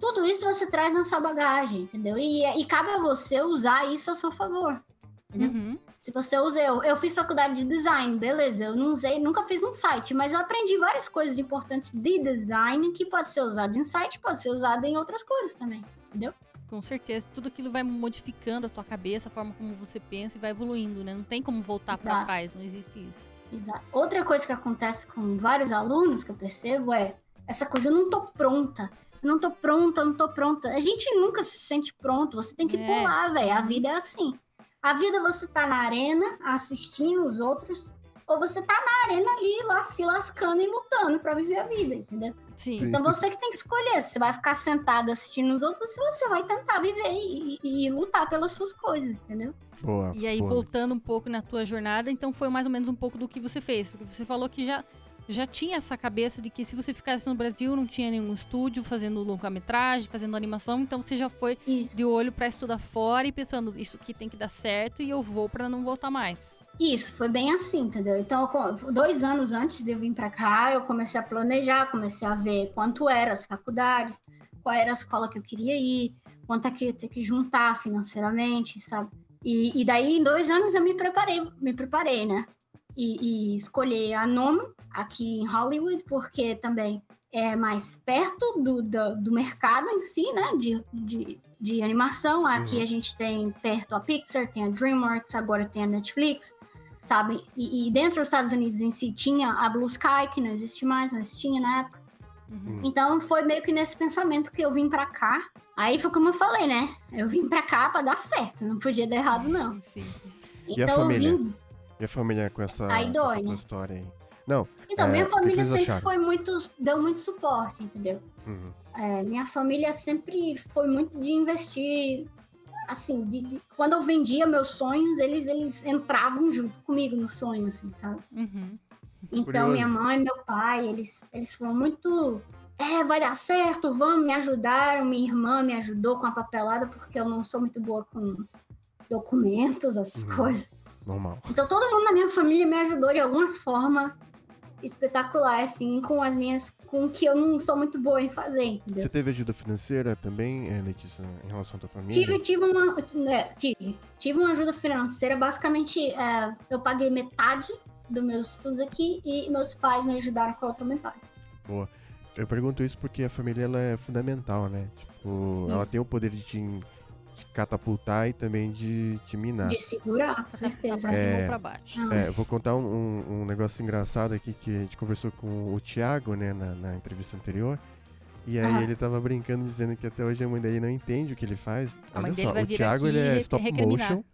tudo isso você traz na sua bagagem, entendeu? E, e cabe a você usar isso a seu favor. Uhum. Se você usa, eu, eu fiz faculdade de design, beleza, eu não usei, nunca fiz um site, mas eu aprendi várias coisas importantes de design que pode ser usado em site, pode ser usado em outras coisas também, entendeu? Com certeza. Tudo aquilo vai modificando a tua cabeça, a forma como você pensa e vai evoluindo, né? Não tem como voltar pra Exato. trás, não existe isso. Exato. Outra coisa que acontece com vários alunos que eu percebo é essa coisa, eu não tô pronta. Eu não tô pronta, eu não tô pronta. A gente nunca se sente pronto, você tem que É. pular, velho. A vida é assim. A vida você tá na arena assistindo os outros, ou você tá na arena ali lá se lascando e lutando pra viver a vida, entendeu? Sim. Então você que tem que escolher se você vai ficar sentado assistindo os outros ou se você vai tentar viver e, e- e lutar pelas suas coisas, entendeu? Boa. E aí, boa. voltando um pouco na tua jornada, então foi mais ou menos um pouco do que você fez. Porque você falou que já, já tinha essa cabeça de que se você ficasse no Brasil, não tinha nenhum estúdio fazendo longa-metragem, fazendo animação, então você já foi Isso. de olho pra estudar fora e pensando, isso aqui tem que dar certo e eu vou pra não voltar mais. Isso, foi bem assim, entendeu? Então, dois anos antes de eu vir pra cá, eu comecei a planejar, comecei a ver quanto eram as faculdades, qual era a escola que eu queria ir, quanto é que eu ia ter que juntar financeiramente, sabe? E, e daí, em dois anos, eu me preparei, me preparei, né? E, e escolhi a Nono, aqui em Hollywood, porque também é mais perto do, do, do mercado em si, né? De, de, de animação. Aqui Uhum. a gente tem perto a Pixar, tem a DreamWorks, agora tem a Netflix, sabe? E, e dentro dos Estados Unidos em si tinha a Blue Sky, que não existe mais, mas tinha na época. Uhum. Então foi meio que nesse pensamento que eu vim pra cá. Aí foi como eu falei, né? Eu vim pra cá pra dar certo, não podia dar errado, não. Sim. E a Então eu família? vim. E a família com essa, Aí com dói, essa né? história aí? Não. Então, É, minha o que que família sempre acharam? foi muito. deu muito suporte, entendeu? Uhum. É, minha família sempre foi muito de investir. Assim, de, de- quando eu vendia meus sonhos, eles, eles entravam junto comigo no sonho, assim, sabe? Uhum. Então, Curioso. minha mãe e meu pai, eles, eles foram muito. É, vai dar certo, vamos, me ajudaram. Minha irmã me ajudou com a papelada, porque eu não sou muito boa com documentos, essas Uhum. coisas. Normal. Então, todo mundo na minha família me ajudou de alguma forma espetacular, assim, com as minhas. com o que eu não sou muito boa em fazer, entendeu? Você teve ajuda financeira também, eh, Letícia, em relação à tua família? Tive, tive uma. né, tive, tive uma ajuda financeira. Basicamente, é, eu paguei metade dos meus estudos aqui e meus pais me ajudaram com a outra metade. Eu pergunto isso porque a família ela é fundamental, né? Tipo, ela Isso. tem o poder de te, te catapultar e também de te minar. De segurar, com Pra certeza. cima É. ou pra baixo. Ah, É, vou contar um, um- um negócio engraçado aqui que a gente conversou com o Thiago, né, na, na entrevista anterior. E aí Aham. ele tava brincando, dizendo que até hoje a mãe dele não entende o que ele faz. A Olha só, o Thiago ele é stop recriminar. motion.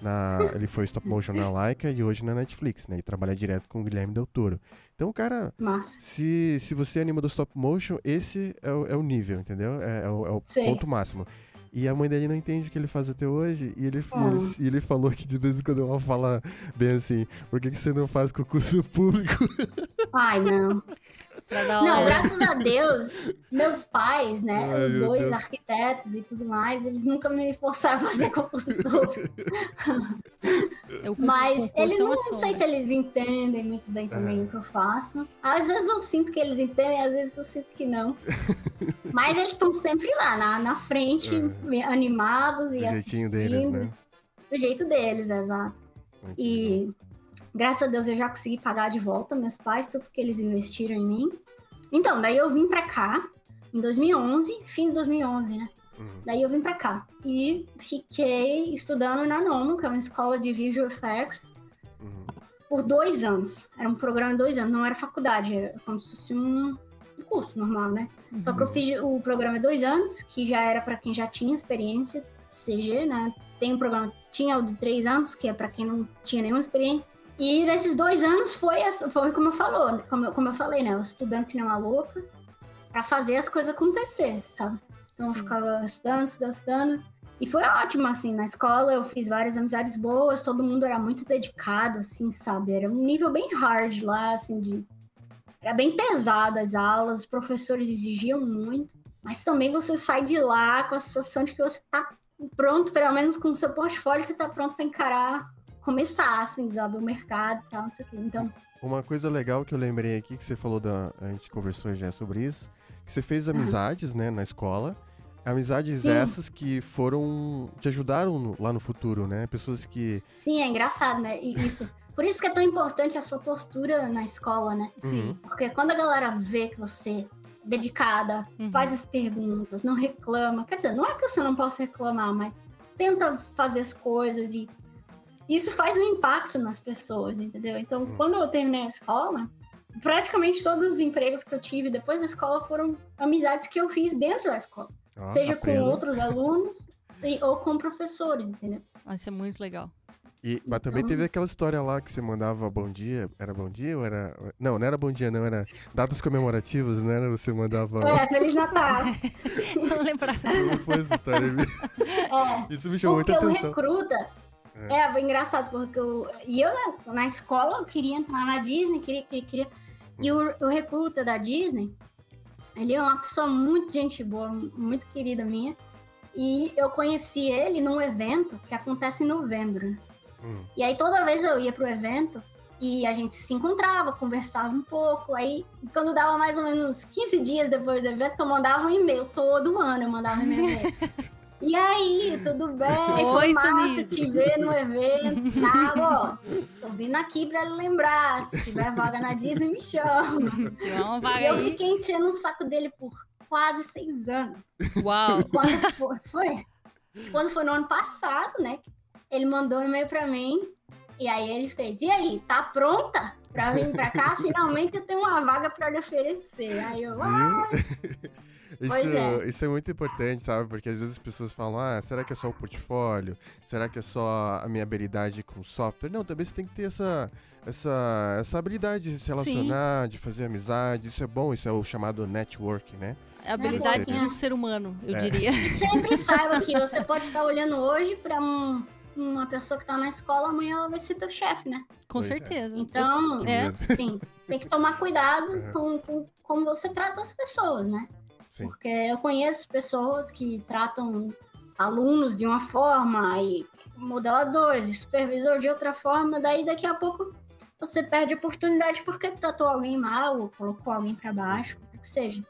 Na, ele foi stop motion na Laika e hoje na Netflix, né? E trabalha direto com o Guilherme Del Toro. Então, cara, se, se você anima do stop motion, esse é o, é o nível, entendeu? É, é o, é o ponto máximo. E a mãe dele não entende o que ele faz até hoje. E ele, Ah. ele, ele falou que de vez em quando ela fala bem assim: por que, que você não faz concurso público? Ai, não. Não, aula. graças a Deus, meus pais, né, Ai, os dois Deus. arquitetos e tudo mais, eles nunca me forçaram a fazer (laughs) concurso público. Mas eles é não, não sei sombra. se eles entendem muito bem também É. o que eu faço. Às vezes eu sinto que eles entendem, às vezes eu sinto que não. (laughs) Mas eles estão sempre lá, na, na frente, me- animados Do e É. jeitinho assistindo. deles, né? Do jeito deles, exato. Muito bom. E graças a Deus eu já consegui pagar de volta meus pais, tudo que eles investiram em mim. Então, daí eu vim pra cá em 2011, fim de 2011, né? Uhum. Daí eu vim pra cá e fiquei estudando na Nono, que é uma escola de Visual Effects, Uhum. por dois anos. Era um programa de dois anos, não era faculdade, era como se fosse um curso normal, né? Só que eu Uhum. fiz o programa de dois anos, que já era pra quem já tinha experiência CG, né? Tem um programa, tinha o de três anos, que é pra quem não tinha nenhuma experiência. E nesses dois anos foi, foi como eu falou, né? como, eu- como eu falei, né? Eu estudando que nem uma louca pra fazer as coisas acontecer, sabe? Então eu Sim. ficava estudando, estudando, estudando. E foi ótimo, assim, na escola eu fiz várias amizades boas, todo mundo era muito dedicado, assim, sabe? Era um nível bem hard lá, assim, de... Era bem pesado as aulas, os professores exigiam muito, mas também você sai de lá com a sensação de que você tá pronto, pelo menos com o seu portfólio, você tá pronto pra encarar, começar, assim, sabe? O mercado e tal, não sei o quê. Então, Uma coisa legal que eu lembrei aqui, que você falou da. A gente conversou já sobre isso, que você fez amizades, né, na escola. Amizades Sim. essas que foram. te ajudaram no- lá no futuro, né? Pessoas que. sim, é engraçado, né? E isso. Por isso que é tão importante a sua postura na escola, né? Sim. Uhum. Porque quando a galera vê que você é dedicada, Uhum. faz as perguntas, não reclama. Quer dizer, não é que você não possa reclamar, mas tenta fazer as coisas e isso faz um impacto nas pessoas, entendeu? Então, Hum. quando eu terminei a escola, praticamente todos os empregos que eu tive depois da escola foram amizades que eu fiz dentro da escola, ó, seja com aprendo. outros alunos e- ou com professores, entendeu? Ah, Isso é muito legal. E, mas também Então- teve aquela história lá que você mandava bom dia. Era bom dia ou era. Não, não era bom dia, não. Era datas comemorativas, não era? Você mandava. É, Feliz Natal. (laughs) Não lembrava. Como foi essa história? (laughs) É. Isso me chamou Porque muita o atenção. recruta É. é. bem engraçado, porque eu, e eu na- na escola eu queria entrar na Disney, queria, queria, queria. E o, o recruta da Disney, ele é uma pessoa muito gente boa, muito querida minha. E eu conheci ele num evento que acontece em novembro. Hum. E aí toda vez eu ia pro evento e a gente se encontrava, conversava um pouco. Aí quando dava mais ou menos 15 dias depois do evento, eu mandava um e-mail. Todo ano eu mandava um e-mail. (laughs) E aí, tudo bem? Foi Oi, massa sumido. te ver no evento. Tá, ó, tô vindo aqui pra lembrar. Se tiver vaga na Disney, me chama. Tinha uma E eu fiquei enchendo o saco dele por quase seis anos. Uau. Quando foi, foi- quando foi no ano passado, né? Ele mandou um e-mail pra mim. E aí ele fez, e aí, tá pronta pra vir pra cá? Finalmente eu tenho uma vaga pra lhe oferecer. Aí eu, ah, Isso é. isso é muito importante, sabe? Porque às vezes as pessoas falam, ah, será que é só o portfólio? Será que é só a minha habilidade com software? Não, também você tem que ter essa, essa, essa habilidade de se relacionar, de fazer amizade. Isso é bom, isso é o chamado network, né? É a habilidade Sim. de um ser humano, eu É. diria. (laughs) sempre saiba que você pode estar olhando hoje pra um- uma pessoa que tá na escola, amanhã ela vai ser teu chefe, né? Com Pois é. certeza. Então, É. sim, tem que tomar cuidado (laughs) É. com, com como você trata as pessoas, né? Sim. Porque eu conheço pessoas que tratam alunos de uma forma e modeladores e supervisor de outra forma, daí daqui a pouco você perde a oportunidade porque tratou alguém mal ou colocou alguém pra baixo, o que seja.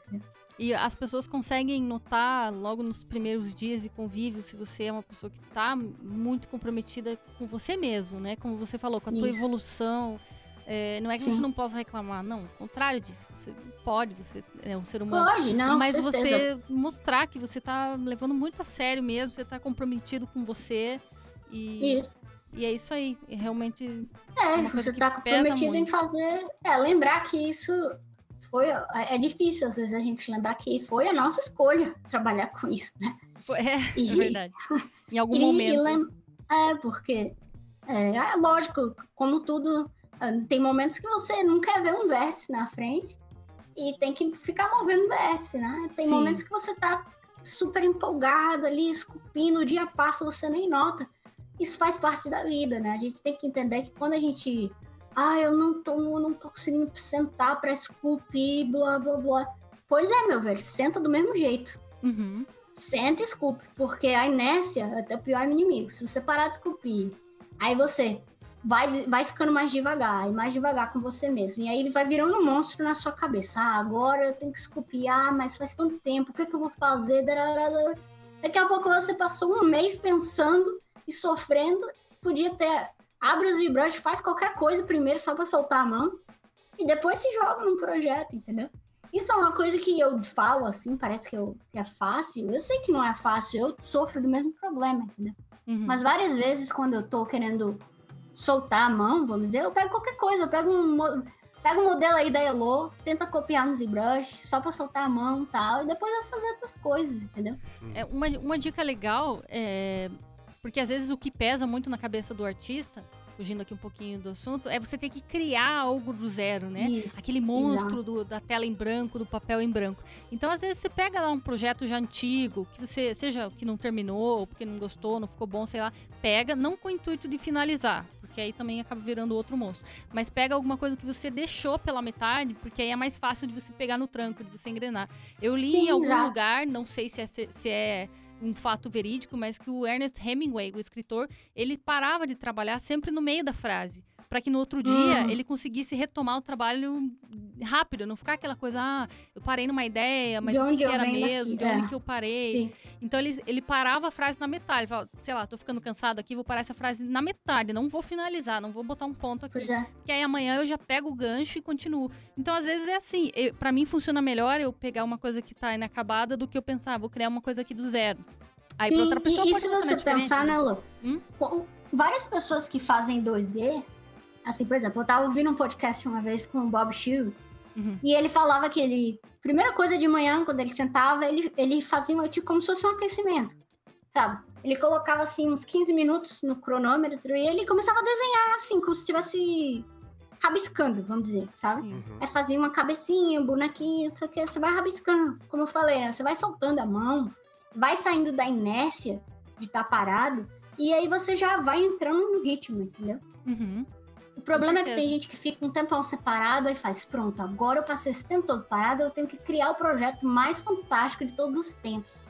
E as pessoas conseguem notar logo nos primeiros dias de convívio se você é uma pessoa que está muito comprometida com você mesmo, né? Como você falou, com a tua Isso. evolução. É, não é que Sim. você não possa reclamar, não. Ao contrário disso. Você pode, você é um ser humano. Pode, não, Mas você mostrar que você tá levando muito a sério mesmo, você tá comprometido com você. E, Isso. e é isso aí. É realmente. É, coisa você tá comprometido em fazer. É, lembrar que isso foi. É difícil, às vezes, a gente lembrar que foi a nossa escolha trabalhar com isso, né? foi- É, (laughs) E- é verdade. Em algum E- e momento. lem- É, porque. É, é lógico, como tudo. Tem momentos que você não quer ver um vértice na frente e tem que ficar movendo o vértice, né? Tem Sim. momentos que você tá super empolgado ali, esculpindo, o dia passa, você nem nota. Isso faz parte da vida, né? A gente tem que entender que quando a gente. Ah, eu não tô, não tô conseguindo sentar pra esculpir, blá blá blá. Pois é, meu velho, senta do mesmo jeito. Uhum. Senta e esculpe, porque a inércia é teu pior inimigo. Se você parar de esculpir, aí você vai, vai ficando mais devagar, e mais devagar com você mesmo. E aí ele vai virando um monstro na sua cabeça. Ah, agora eu tenho que esculpir. Ah, mas faz tanto tempo, o que, é que eu vou fazer? Daqui a pouco você passou um mês pensando e sofrendo. Podia ter. Abre os vibrantes, faz qualquer coisa primeiro só pra soltar a mão. E depois se joga num projeto, entendeu? Isso é uma coisa que eu falo assim, parece que, eu- que é fácil. Eu sei que não é fácil, eu sofro do mesmo problema, entendeu? Uhum. Mas várias vezes, quando eu tô querendo soltar a mão, vamos dizer, eu pego qualquer coisa, eu pego um, pego um modelo aí da Elo, tenta copiar no ZBrush, só pra soltar a mão e tal, e depois eu vou fazer outras coisas, entendeu? É, uma, uma dica legal é. Porque às vezes o que pesa muito na cabeça do artista, fugindo aqui um pouquinho do assunto, é você ter que criar algo do zero, né? Isso. Aquele monstro do- da tela em branco, do papel em branco. Então, às vezes, você pega lá um projeto já antigo, que você, seja que não terminou, ou porque não gostou, não ficou bom, sei lá, pega, não com o intuito de finalizar, porque aí também acaba virando outro monstro. Mas pega alguma coisa que você deixou pela metade, porque aí é mais fácil de você pegar no tranco, de você engrenar. Eu li Sim, em algum exato. lugar, não sei se é, se é um fato verídico, mas que o Ernest Hemingway, o escritor, ele parava de trabalhar sempre no meio da frase. Para que no outro dia Hum. ele conseguisse retomar o trabalho rápido, não ficar aquela coisa, ah, eu parei numa ideia, mas De o que, onde que era mesmo, daqui, de onde é. que eu parei. Sim. Então ele, ele parava a frase na metade, ele falava, sei lá, tô ficando cansado aqui, vou parar essa frase na metade, não vou finalizar, não vou botar um ponto aqui. Pois é. Que aí amanhã eu já pego o gancho e continuo. Então, às vezes é assim. Para mim funciona melhor eu pegar uma coisa que tá inacabada do que eu pensar, vou criar uma coisa aqui do zero. Aí Sim, pra outra pessoa e, e pode se funcionar você pensar, né, mas- Lu? Hum? Várias pessoas que fazem 2D, assim, por exemplo, eu tava ouvindo um podcast uma vez com o Bob Shield, Uhum. e ele falava que ele, primeira coisa de manhã, quando ele sentava, ele, ele fazia um, tipo como se fosse um aquecimento, sabe? Ele colocava, assim, uns 15 minutos no cronômetro e ele começava a desenhar, assim, como se estivesse rabiscando, vamos dizer, sabe? Uhum. É fazer uma cabecinha, um bonequinho, não sei o que. Você vai rabiscando, como eu falei, né? Você vai soltando a mão, vai saindo da inércia de estar parado, e aí você já vai entrando no ritmo, entendeu? Uhum. O problema é que tem gente que fica um tempão separado e faz, pronto, agora eu passei esse tempo todo parado, eu tenho que criar o projeto mais fantástico de todos os tempos.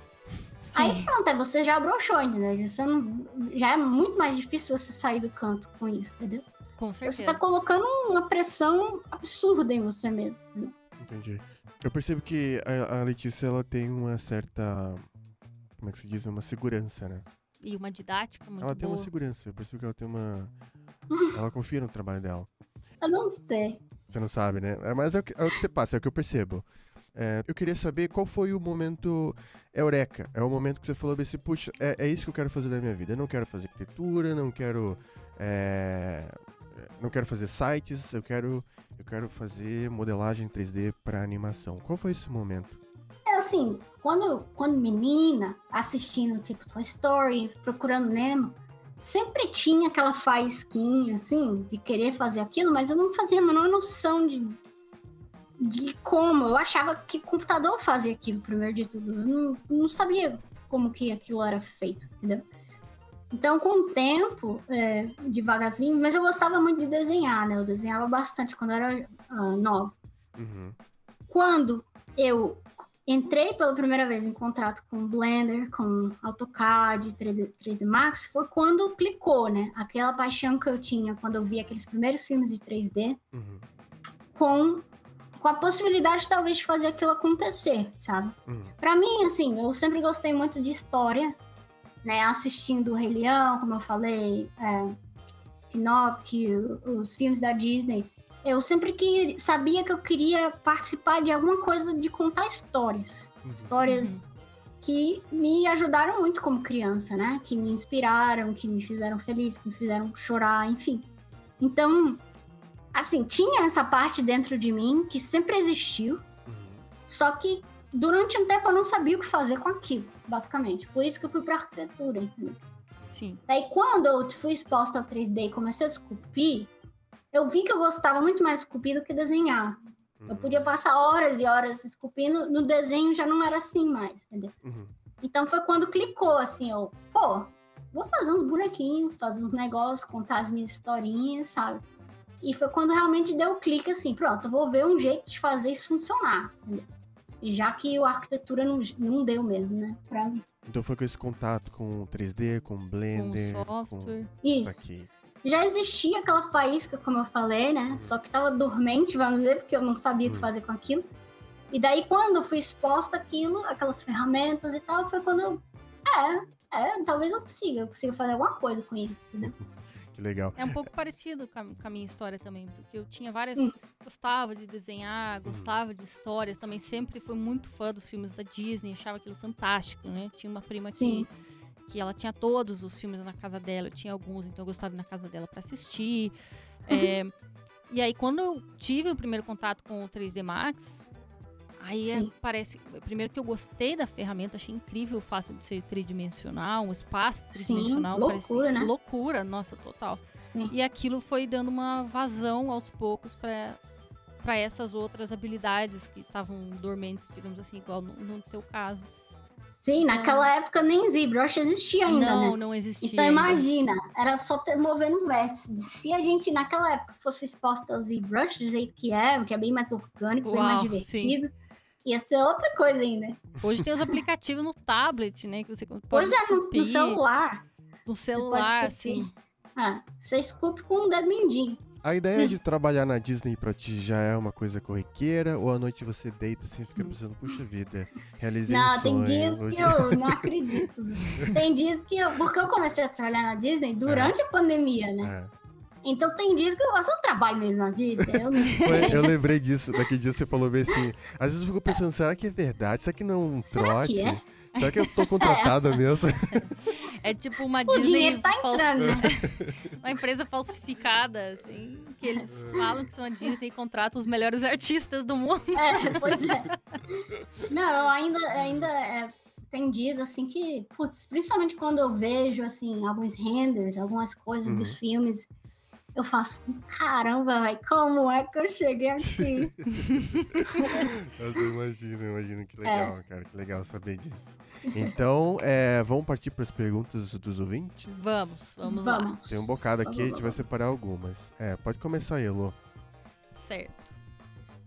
Aí Sim. pronto, aí você já broxou, entendeu? Você não, já é muito mais difícil você sair do canto com isso, entendeu? Com Você certeza. tá colocando uma pressão absurda em você mesmo. entendeu? Entendi. Eu percebo que a, a Letícia, ela tem uma certa. Como é que se diz? Uma segurança, né? E uma didática muito ela tem boa. uma segurança. Eu percebo que ela tem uma. Ela confia no trabalho dela. Eu não sei. Você não sabe, né? É, mas é o, que, é o que você passa, é o que eu percebo. É, eu queria saber qual foi o momento eureka. É o momento que você falou assim, puxa, é, é isso que eu quero fazer da minha vida. Eu não quero fazer arquitetura, não quero. é, não quero fazer sites, eu quero. Eu quero fazer modelagem 3D para animação. Qual foi esse momento? É assim, quando, quando menina, assistindo tipo Toy Story, procurando Nemo, sempre tinha aquela faísquinha, assim, de querer fazer aquilo, mas eu não fazia a menor noção de, de como. Eu achava que computador fazia aquilo, primeiro de tudo. Eu não, não sabia como que aquilo era feito, entendeu? Então, com o tempo, é, devagarzinho, mas eu gostava muito de desenhar, né? Eu desenhava bastante quando eu era ah, nova. Uhum. Quando eu entrei pela primeira vez em contrato com Blender, com AutoCAD, 3D, 3D Max, foi quando clicou, né? Aquela paixão que eu tinha quando eu vi aqueles primeiros filmes de 3D, Uhum. com, com a possibilidade talvez de fazer aquilo acontecer, sabe? Uhum. Pra mim, assim, eu sempre gostei muito de história, né? Assistindo o Rei Leão, como eu falei, é, Pinóquio, os filmes da Disney. Eu sempre que sabia que eu queria participar de alguma coisa de contar histórias. Uhum. Histórias que me ajudaram muito como criança, né? Que me inspiraram, que me fizeram feliz, que me fizeram chorar, enfim. Então, assim, tinha essa parte dentro de mim que sempre existiu, Uhum. só que durante um tempo eu não sabia o que fazer com aquilo, basicamente. Por isso que eu fui pra arquitetura, entendeu? Sim. Daí quando eu fui exposta ao 3D e comecei a esculpir, eu vi que eu gostava muito mais de esculpir do que desenhar. Eu Uhum. podia passar horas e horas esculpindo, no desenho já não era assim mais, entendeu? Uhum. Então foi quando clicou, assim, eu, pô, vou fazer uns bonequinhos, fazer uns negócios, contar as minhas historinhas, sabe? E foi quando realmente deu o clique, assim, pronto, eu vou ver um jeito de fazer isso funcionar, entendeu? Já que a arquitetura não, não deu mesmo, né, pra mim. Então foi com esse contato com 3D, com Blender, Com software. isso Isso. aqui. Já existia aquela faísca, como eu falei, né? Só que tava dormente, vamos dizer, porque eu não sabia o que Hum. fazer com aquilo. E daí, quando eu fui exposta àquilo, aquelas ferramentas e tal, foi quando eu. É, é, talvez eu consiga, eu consiga fazer alguma coisa com isso, entendeu? (laughs) Que legal. É um pouco parecido com a, minha história também, porque eu tinha várias. Hum. Gostava de desenhar, gostava de histórias, também sempre fui muito fã dos filmes da Disney, achava aquilo fantástico, né? Tinha uma prima Sim. Que, ela tinha todos os filmes na casa dela, eu tinha alguns, então eu gostava de ir na casa dela pra assistir. É, e aí, quando eu tive o primeiro contato com o 3D Max, aí é- Sim. parece. Primeiro que eu gostei da ferramenta, achei incrível o fato de ser tridimensional, um espaço Sim, tridimensional. loucura, parecia- né? Loucura, nossa, total. Sim. E aquilo foi dando uma vazão aos poucos para para essas outras habilidades que estavam dormentes, digamos assim, igual no, no teu caso. Sim, naquela época nem ZBrush existia ainda, não, né? não existia. Então ainda. imagina, era só ter movendo vértices. Se a gente naquela época fosse exposta ao ZBrush do jeito que é, que é bem mais orgânico, bem mais Uau, divertido, ia ser outra coisa ainda. Hoje tem os aplicativos no tablet, né, que você pode Pois é, no, no celular. no celular, assim. Ah, você esculpe com um dedo mindinho. A Hum. ideia de trabalhar na Disney pra ti já é uma coisa corriqueira ou à noite você deita assim e fica pensando, puxa vida, realizei Não, um tem sonho. dias hoje." que eu não acredito. (laughs) tem dias que eu. Porque eu comecei a trabalhar na Disney durante a pandemia, né? É. Então tem dias que eu faço um trabalho mesmo na Disney. Eu não (laughs) eu lembrei disso, daquele dia você falou bem assim. Às vezes eu fico pensando, será que é verdade? Será que não é um Será trote? que é? Será que eu tô contratada mesmo? (laughs) É tipo uma O Disney dinheiro tá falsi- né? (laughs) uma empresa falsificada, assim, que eles falam que são a Disney e contratam os melhores artistas do mundo. É, pois é. (laughs) Não, eu ainda, ainda é, tem dias assim que, putz, principalmente quando eu vejo assim alguns renders, algumas coisas Uhum. dos filmes, eu faço, caramba, como é que eu cheguei aqui? (laughs) Nossa, eu imagino, eu imagino que legal, é. cara, que legal saber disso. Então, é, vamos partir para as perguntas dos ouvintes? Vamos, vamos, vamos. lá. Tem um bocado aqui, a gente vai separar algumas. É, pode começar aí, Elô. Certo.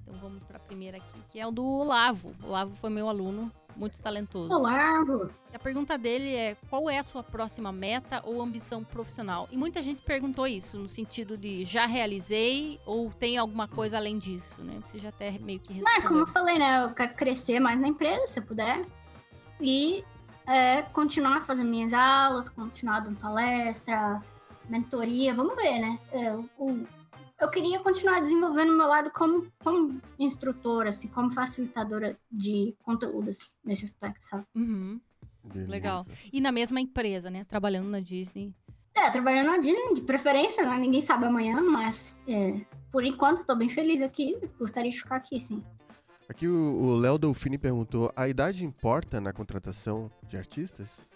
Então vamos para a primeira aqui, que é o do Olavo. O Olavo foi meu aluno muito talentoso. Olavo! A pergunta dele é: qual é a sua próxima meta ou ambição profissional? E muita gente perguntou isso, no sentido de já realizei ou tem alguma coisa além disso, né? Você já até meio que respondeu. Não, como eu falei, né? Eu quero crescer mais na empresa, se puder. E é, continuar fazendo minhas aulas, continuar dando palestra, mentoria, vamos ver, né? É, o, eu queria continuar desenvolvendo o meu lado como, como instrutora, assim, como facilitadora de conteúdos nesse aspecto, sabe? Uhum. Legal. E na mesma empresa, né? Trabalhando na Disney. É, trabalhando na Disney, de preferência, né? Ninguém sabe amanhã, mas é, por enquanto estou bem feliz aqui. Gostaria de ficar aqui, sim. Aqui o Léo Dolfini perguntou: a idade importa na contratação de artistas?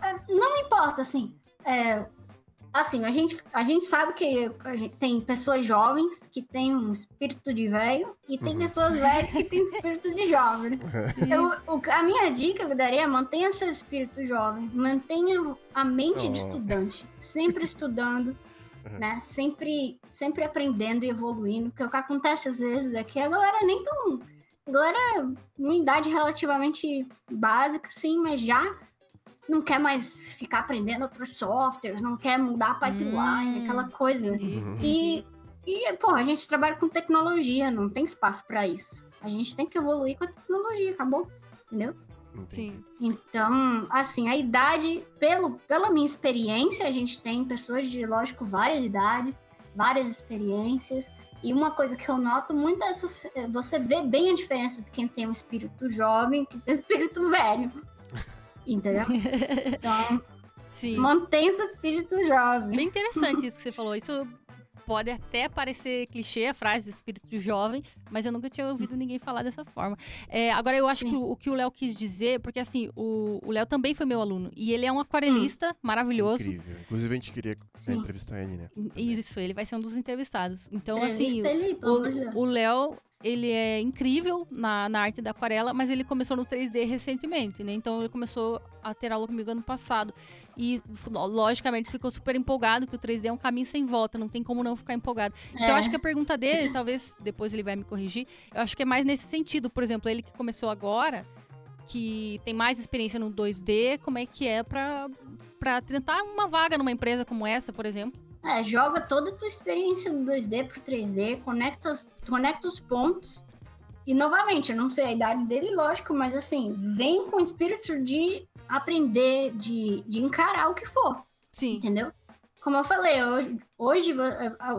É, não importa, assim. É, assim, a gente, a gente sabe que a gente tem pessoas jovens que têm um espírito de velho e tem uhum. pessoas velhas que têm um espírito de jovem. (laughs) Né? Eu, o, a minha dica que eu daria é mantenha seu espírito jovem, mantenha a mente oh. de estudante, sempre (laughs) estudando. Uhum. Né? Sempre, sempre aprendendo e evoluindo, porque o que acontece às vezes é que a galera nem tão. A galera, numa idade relativamente básica, sim, mas já não quer mais ficar aprendendo outros softwares, não quer mudar a pipeline, hum, aquela coisa. Uhum. E, e, pô, a gente trabalha com tecnologia, não tem espaço para isso. A gente tem que evoluir com a tecnologia, acabou? Entendeu? Sim. Então, assim, a idade, pelo, pela minha experiência, a gente tem pessoas de, lógico, várias idades, várias experiências. E uma coisa que eu noto muito é essa, você vê bem a diferença de quem tem um espírito jovem e quem tem um espírito velho. (laughs) Entendeu? (laughs) Então, Sim. mantém esse espírito jovem. Bem interessante (laughs) isso que você falou. Isso pode até parecer clichê a frase espírito jovem, mas eu nunca tinha ouvido ninguém falar dessa forma. É, agora, eu acho Sim. que o, o, que o Léo quis dizer, porque assim, o Léo também foi meu aluno, e ele é um aquarelista hum. maravilhoso. Incrível. Inclusive, a gente queria né, entrevistar ele, né? Isso, ele vai ser um dos entrevistados. Então, assim, o Léo, ele é incrível na, na arte da aquarela, mas ele começou no 3D recentemente, né? Então ele começou a ter aula comigo ano passado. E, logicamente, ficou super empolgado, que o 3D é um caminho sem volta, não tem como não ficar empolgado. Então, é. eu acho que a pergunta dele, talvez depois ele vai me corrigir, eu acho que é mais nesse sentido. Por exemplo, ele que começou agora, que tem mais experiência no 2D, como é que é pra tentar uma vaga numa empresa como essa, por exemplo? É, joga toda a tua experiência do 2D pro 3D, conecta, conecta os pontos. E novamente, eu não sei a idade dele, lógico, mas assim, vem com o espírito de aprender, de, de encarar o que for. Sim. Entendeu? Como eu falei, hoje, hoje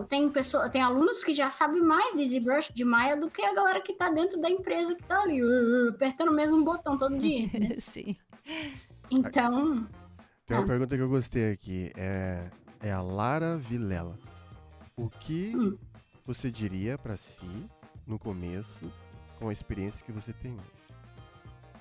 tem, pessoa, tem alunos que já sabem mais de ZBrush, de Maya, do que a galera que tá dentro da empresa que tá ali, uh, uh, apertando o mesmo botão todo dia. Né? (laughs) Sim. Então. Tem uma ah. pergunta que eu gostei aqui. É, é a Lara Vilela. O que hum. você diria para si no começo com a experiência que você tem hoje?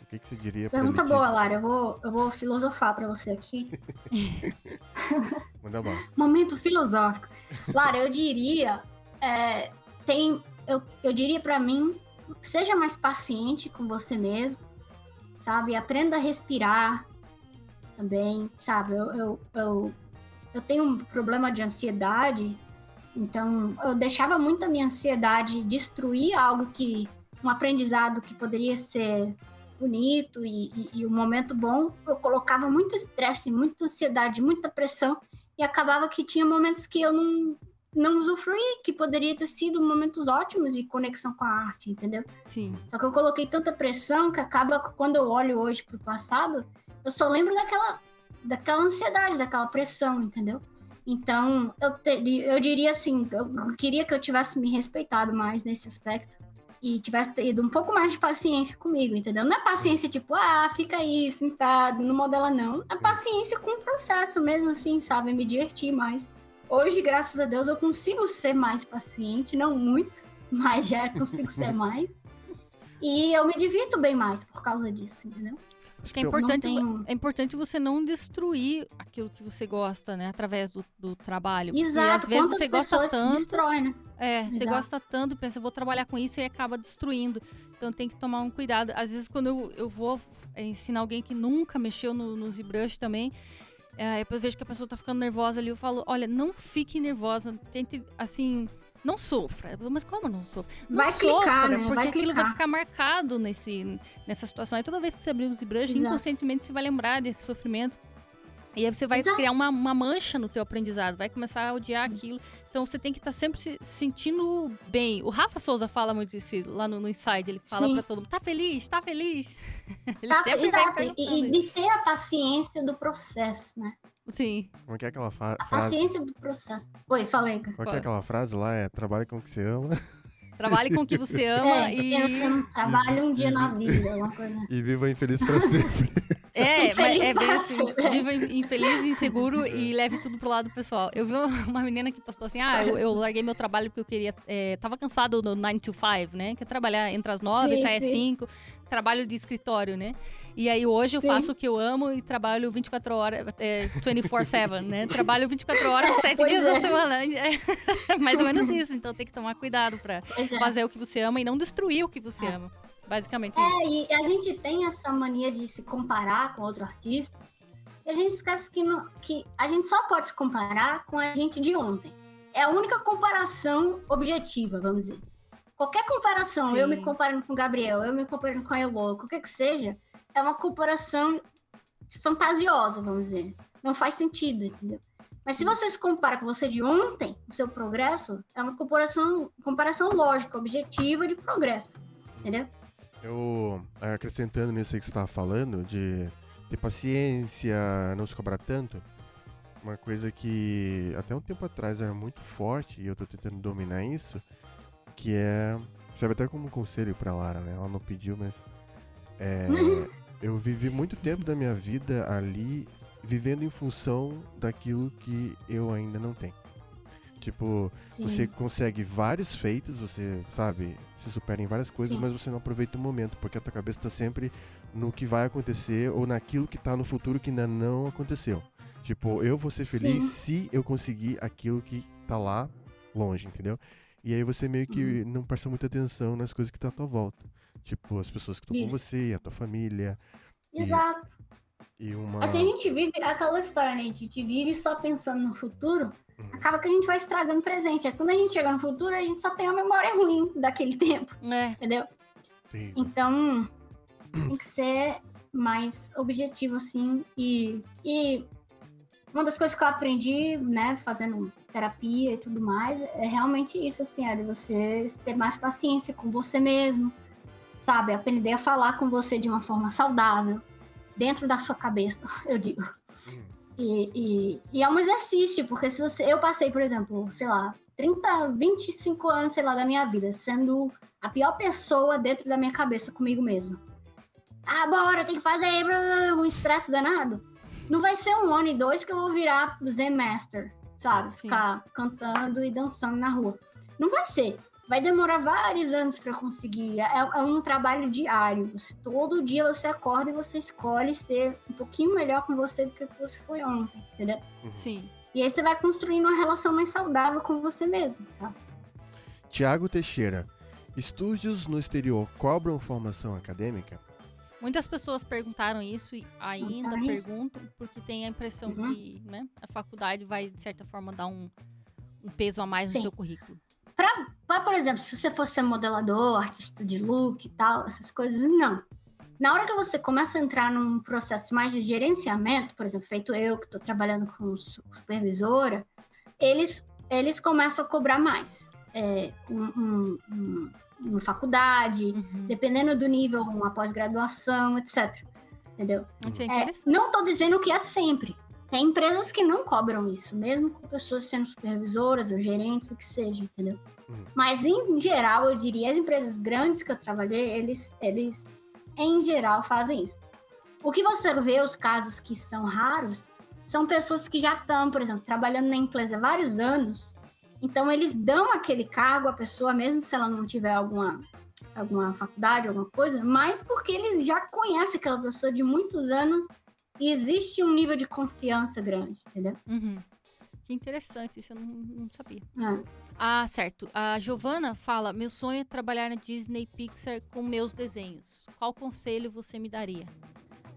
O que, que você diria para Pergunta boa, Lara. Eu vou, eu vou filosofar para você aqui. (laughs) Manda bom. Momento filosófico. Lara, eu diria. É, tem, eu, eu diria para mim, seja mais paciente com você mesmo, sabe? Aprenda a respirar também, sabe? Eu, eu, eu eu tenho um problema de ansiedade, então eu deixava muito a minha ansiedade destruir algo que um aprendizado que poderia ser bonito e, e, e um momento bom, eu colocava muito estresse, muita ansiedade, muita pressão e acabava que tinha momentos que eu não não usufruí, que poderia ter sido momentos ótimos de conexão com a arte, entendeu? Sim. Só que eu coloquei tanta pressão que acaba quando eu olho hoje pro passado, eu só lembro daquela daquela ansiedade, daquela pressão, entendeu? Então, eu, eu diria assim, eu queria que eu tivesse me respeitado mais nesse aspecto e tivesse tido um pouco mais de paciência comigo, entendeu? Não é paciência tipo, ah, fica aí sentado, não modela não. É paciência com o processo mesmo assim, sabe? Me divertir mais. Hoje, graças a Deus, eu consigo ser mais paciente, não muito, (laughs) mas já consigo ser (laughs) mais. E eu me divirto bem mais por causa disso, entendeu? Acho Que é importante, tenho- é importante você não destruir aquilo que você gosta, né? Através do, do trabalho. Porque Exato, às vezes você gosta tanto. destroem, né? É, você Exato. gosta tanto, pensa, vou trabalhar com isso e acaba destruindo. Então tem que tomar um cuidado. Às vezes, quando eu, eu vou é, ensinar alguém que nunca mexeu no, no ZBrush também, é, eu vejo que a pessoa tá ficando nervosa ali, eu falo, olha, não fique nervosa, tente, assim, não sofra. Mas como não sofra? Não Vai sofra, clicar, né? porque Vai aquilo vai clicar. ficar marcado nesse, nessa situação. E toda vez que você abrir o ZBrush, Exato. inconscientemente você vai lembrar desse sofrimento. E aí você vai Exato. criar uma, uma mancha no teu aprendizado, vai começar a odiar aquilo. Então você tem que estar sempre se sentindo bem. O Rafa Souza fala muito isso lá no, no Inside, ele fala pra todo mundo, tá feliz, tá feliz. (laughs) ele Tá, sempre vai exato. E, e de ter a paciência do processo, né? Sim, Como é que é aquela fa- A frase? paciência do processo. Oi, falei, cara. Qual que é aquela frase lá? É trabalhe com o que você ama trabalhe com o que (laughs) você ama É, e... trabalha um dia na vida, uma coisa. e viva infeliz pra (laughs) sempre. É, (laughs) mas Infeliz é bem assim, (laughs) viva infeliz, inseguro e leve tudo pro lado pessoal. Eu vi (laughs) uma- menina que postou assim, ah, eu, eu larguei meu trabalho porque eu queria, é, tava cansado do 9 to 5, né, que é trabalhar entre as 9 e Sim, sai às sim. 5, trabalho de escritório, né. E aí hoje eu Sim. faço o que eu amo e trabalho 24 horas, é, 24-7, né, trabalho 24 horas, 7 Pois dias é. da semana. É mais ou menos isso, então tem que tomar cuidado pra é. fazer o que você ama e não destruir o que você É. ama. Basicamente isso. É, e a gente tem essa mania de se comparar com outro artista. E a gente esquece que, não- que a gente só pode se comparar com a gente de ontem. É a única comparação objetiva, vamos dizer. Qualquer comparação, Sim. eu me comparando com o Gabriel, eu me comparando com a Elo, qualquer que seja, é uma comparação fantasiosa, vamos dizer. Não faz sentido, entendeu? Mas se você se compara com você de ontem, o seu progresso é uma comparação, comparação lógica, objetiva de progresso, entendeu? Eu, acrescentando nisso aí que você tava falando, de ter paciência, não se cobrar tanto, uma coisa que até um tempo atrás era muito forte, e eu tô tentando dominar isso, que é. Serve até como um conselho pra Lara, né? Ela não pediu, mas. é, (laughs) eu vivi muito tempo da minha vida ali vivendo em função daquilo que eu ainda não tenho. Tipo, Sim. você consegue vários feitos, você, sabe, se supera em várias coisas, Sim. mas você não aproveita o momento, porque a tua cabeça tá sempre no que vai acontecer ou naquilo que tá no futuro que ainda não aconteceu. Tipo, eu vou ser feliz Sim. se eu conseguir aquilo que tá lá longe, entendeu? E aí você meio que Uhum. não presta muita atenção nas coisas que tá à tua volta. Tipo, as pessoas que estão com você, a tua família Exato. e uma... Assim, a gente vive aquela história, né? A gente vive só pensando no futuro, Uhum. acaba que a gente vai estragando o presente. Aí quando a gente chega no futuro, a gente só tem uma memória ruim daquele (laughs) tempo, É, entendeu? Terrível. Então, tem que ser mais objetivo, assim. E, e uma das coisas que eu aprendi, né, fazendo terapia e tudo mais, é realmente isso, assim, é de você ter mais paciência com você mesmo, sabe? Aprender a falar com você de uma forma saudável, dentro da sua cabeça, (laughs) eu digo. Hum. E, e, e é um exercício, porque se você. Eu passei, por exemplo, sei lá, 30, 25 anos, sei lá, da minha vida, sendo a pior pessoa dentro da minha cabeça comigo mesmo. Ah, bora, tem que fazer um estresse danado. Não vai ser um ano e dois que eu vou virar Zen Master, sabe? Sim. Ficar cantando e dançando na rua. Não vai ser. Vai demorar vários anos para conseguir. É, é um trabalho diário. Você- todo dia você acorda e você escolhe ser um pouquinho melhor com você do que você foi ontem, entendeu? sim. E aí você vai construindo uma relação mais saudável com você mesmo, sabe? Tiago Teixeira. Estúdios no exterior cobram formação acadêmica? Muitas pessoas perguntaram isso e ainda isso? perguntam, porque tem a impressão Uhum. que né, a faculdade vai, de certa forma, dar um, um peso a mais Sim. no seu currículo. Pra, por exemplo, se você fosse modelador, artista de look e tal, essas coisas, não. Na hora que você começa a entrar num processo mais de gerenciamento, por exemplo, feito eu, que estou trabalhando com su- supervisora, eles, eles começam a cobrar mais. É, um, um- um- uma faculdade, Uhum. dependendo do nível, uma pós-graduação, etc. Entendeu? É É, não tô dizendo que é sempre. Tem empresas que não cobram isso, mesmo com pessoas sendo supervisoras ou gerentes, o que seja, entendeu? Uhum. Mas em geral, eu diria, as empresas grandes que eu trabalhei, eles, eles em geral fazem isso. O que você vê, os casos que são raros, são pessoas que já estão, por exemplo, trabalhando na empresa há vários anos. Então, eles dão aquele cargo à pessoa, mesmo se ela não tiver alguma alguma faculdade, alguma coisa, mas porque eles já conhecem aquela pessoa de muitos anos e existe um nível de confiança grande, entendeu? Uhum. Que interessante, isso eu não, não sabia. É. Ah, certo. A Giovana fala: Meu sonho é trabalhar na Disney Pixar com meus desenhos. Qual conselho você me daria?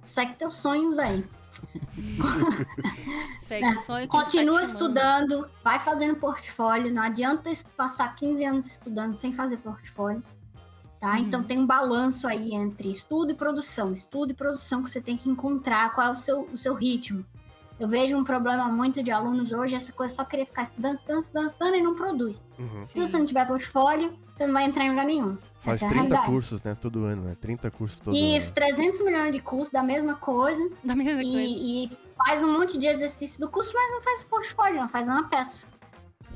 Segue teu sonho, velho. (laughs) Segue o sonho está te Continua estudando, vai fazendo portfólio. Não adianta passar 15 anos estudando sem fazer portfólio. Tá? Uhum. Então tem um balanço aí entre estudo e produção. Estudo e produção que você tem que encontrar qual é o seu, o seu ritmo. Eu vejo um problema muito de alunos hoje, essa coisa só querer ficar estudando, estudando, estudando, estudando e não produz. Uhum. Se você não tiver portfólio, você não vai entrar em lugar nenhum. Faz Essa é a 30 realidade. cursos, né? Todo ano, né? 30 cursos todo Isso, ano. 300 milhões de cursos da mesma coisa. Da mesma coisa. E, e faz um monte de exercício do curso, mas não faz portfólio, não faz uma peça.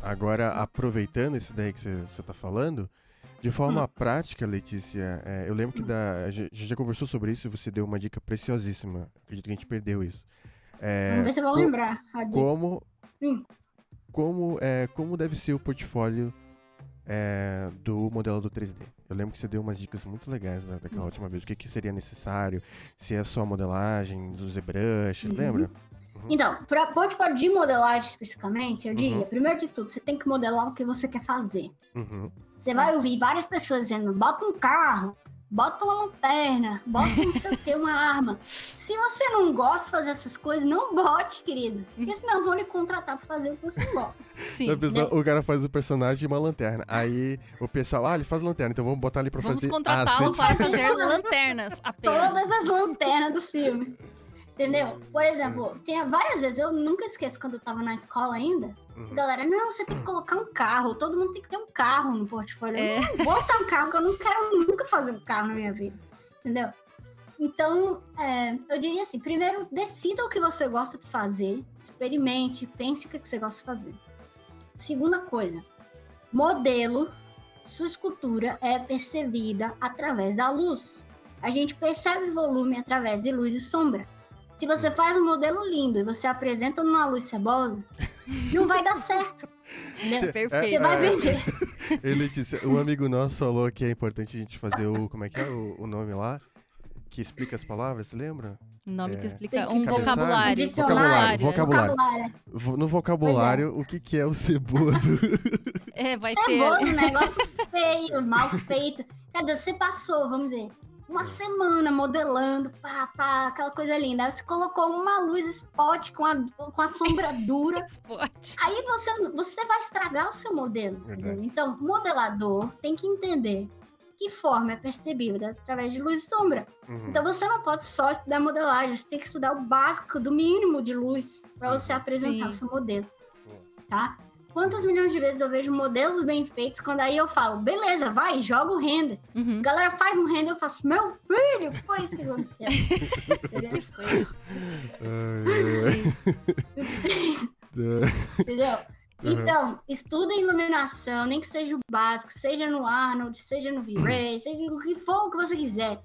Agora, aproveitando esse daí que você você tá falando, de forma Hum. prática, Letícia, é, eu lembro que da, a gente já conversou sobre isso e você deu uma dica preciosíssima. Acredito que a gente perdeu isso. É, Vamos ver se eu vou lembrar. a dica. Como, Hum. como, é, como deve ser o portfólio é, do modelo do 3D? Eu lembro que você deu umas dicas muito legais né, daquela Hum. última vez. O que, que seria necessário? Se é só modelagem, do ZBrush, Uhum. lembra? Então, para portfólio de modelagem especificamente, eu diria, Uhum. primeiro de tudo, você tem que modelar o que você quer fazer. Uhum. Você vai ouvir várias pessoas dizendo, bota um carro, bota uma lanterna, bota não sei o que, uma arma. Se você não gosta de fazer essas coisas, não bote, querido. Porque senão vão lhe contratar pra fazer o que você não gosta. Sim. A pessoa- o cara faz o personagem de uma lanterna. Aí o pessoal, ah, ele faz lanterna, então vamos botar ele pra Vamos fazer. contratá-lo as para (laughs) fazer lanternas apenas. Todas as lanternas do filme. Entendeu? Por exemplo, tem várias vezes, eu nunca esqueço quando eu tava na escola ainda, Uhum. Galera, não, você tem que colocar um carro. Todo mundo tem que ter um carro no portfólio. É. Eu não vou ter um carro, porque eu não quero nunca fazer um carro na minha vida. Entendeu? Então, é, eu diria assim: primeiro, decida o que você gosta de fazer, experimente, pense o que que você gosta de fazer. Segunda coisa, modelo, sua escultura é percebida através da luz. A gente percebe volume através de luz e sombra. Se você faz um modelo lindo e você apresenta numa luz cebosa, não vai dar certo. (laughs) Cê- Perfeito. Você vai é, vender. Ei, Letícia, um amigo nosso falou que é importante a gente fazer o. Como é que é o, o nome lá? Que explica as palavras, você lembra? Nome que É. explica um vocabulário. Vocabulário. Vocabulário. Vo- No vocabulário, o que, que é o ceboso? É, vai ter. Ceboso, negócio feio, mal feito. Quer dizer, você passou, vamos dizer, uma semana modelando, pá, pá, aquela coisa linda. Aí você colocou uma luz spot com a, com a sombra (laughs) dura. Pode. Aí você, você vai estragar o seu modelo. Verdade. Então, modelador tem que entender que forma é percebida através de luz e sombra. Uhum. Então você não pode só estudar modelagem, você tem que estudar o básico do mínimo de luz para você Uhum. apresentar Sim. o seu modelo, tá? Quantas milhões de vezes eu vejo modelos bem feitos quando aí eu falo, beleza, vai, joga o render. Uhum. A galera faz um render, eu faço, meu filho, que foi isso que aconteceu? Entendeu? Foi isso. Ai. (laughs) Entendeu? Uhum. Então, estuda iluminação, nem que seja o básico, seja no Arnold, seja no V-Ray, seja o que for o que você quiser.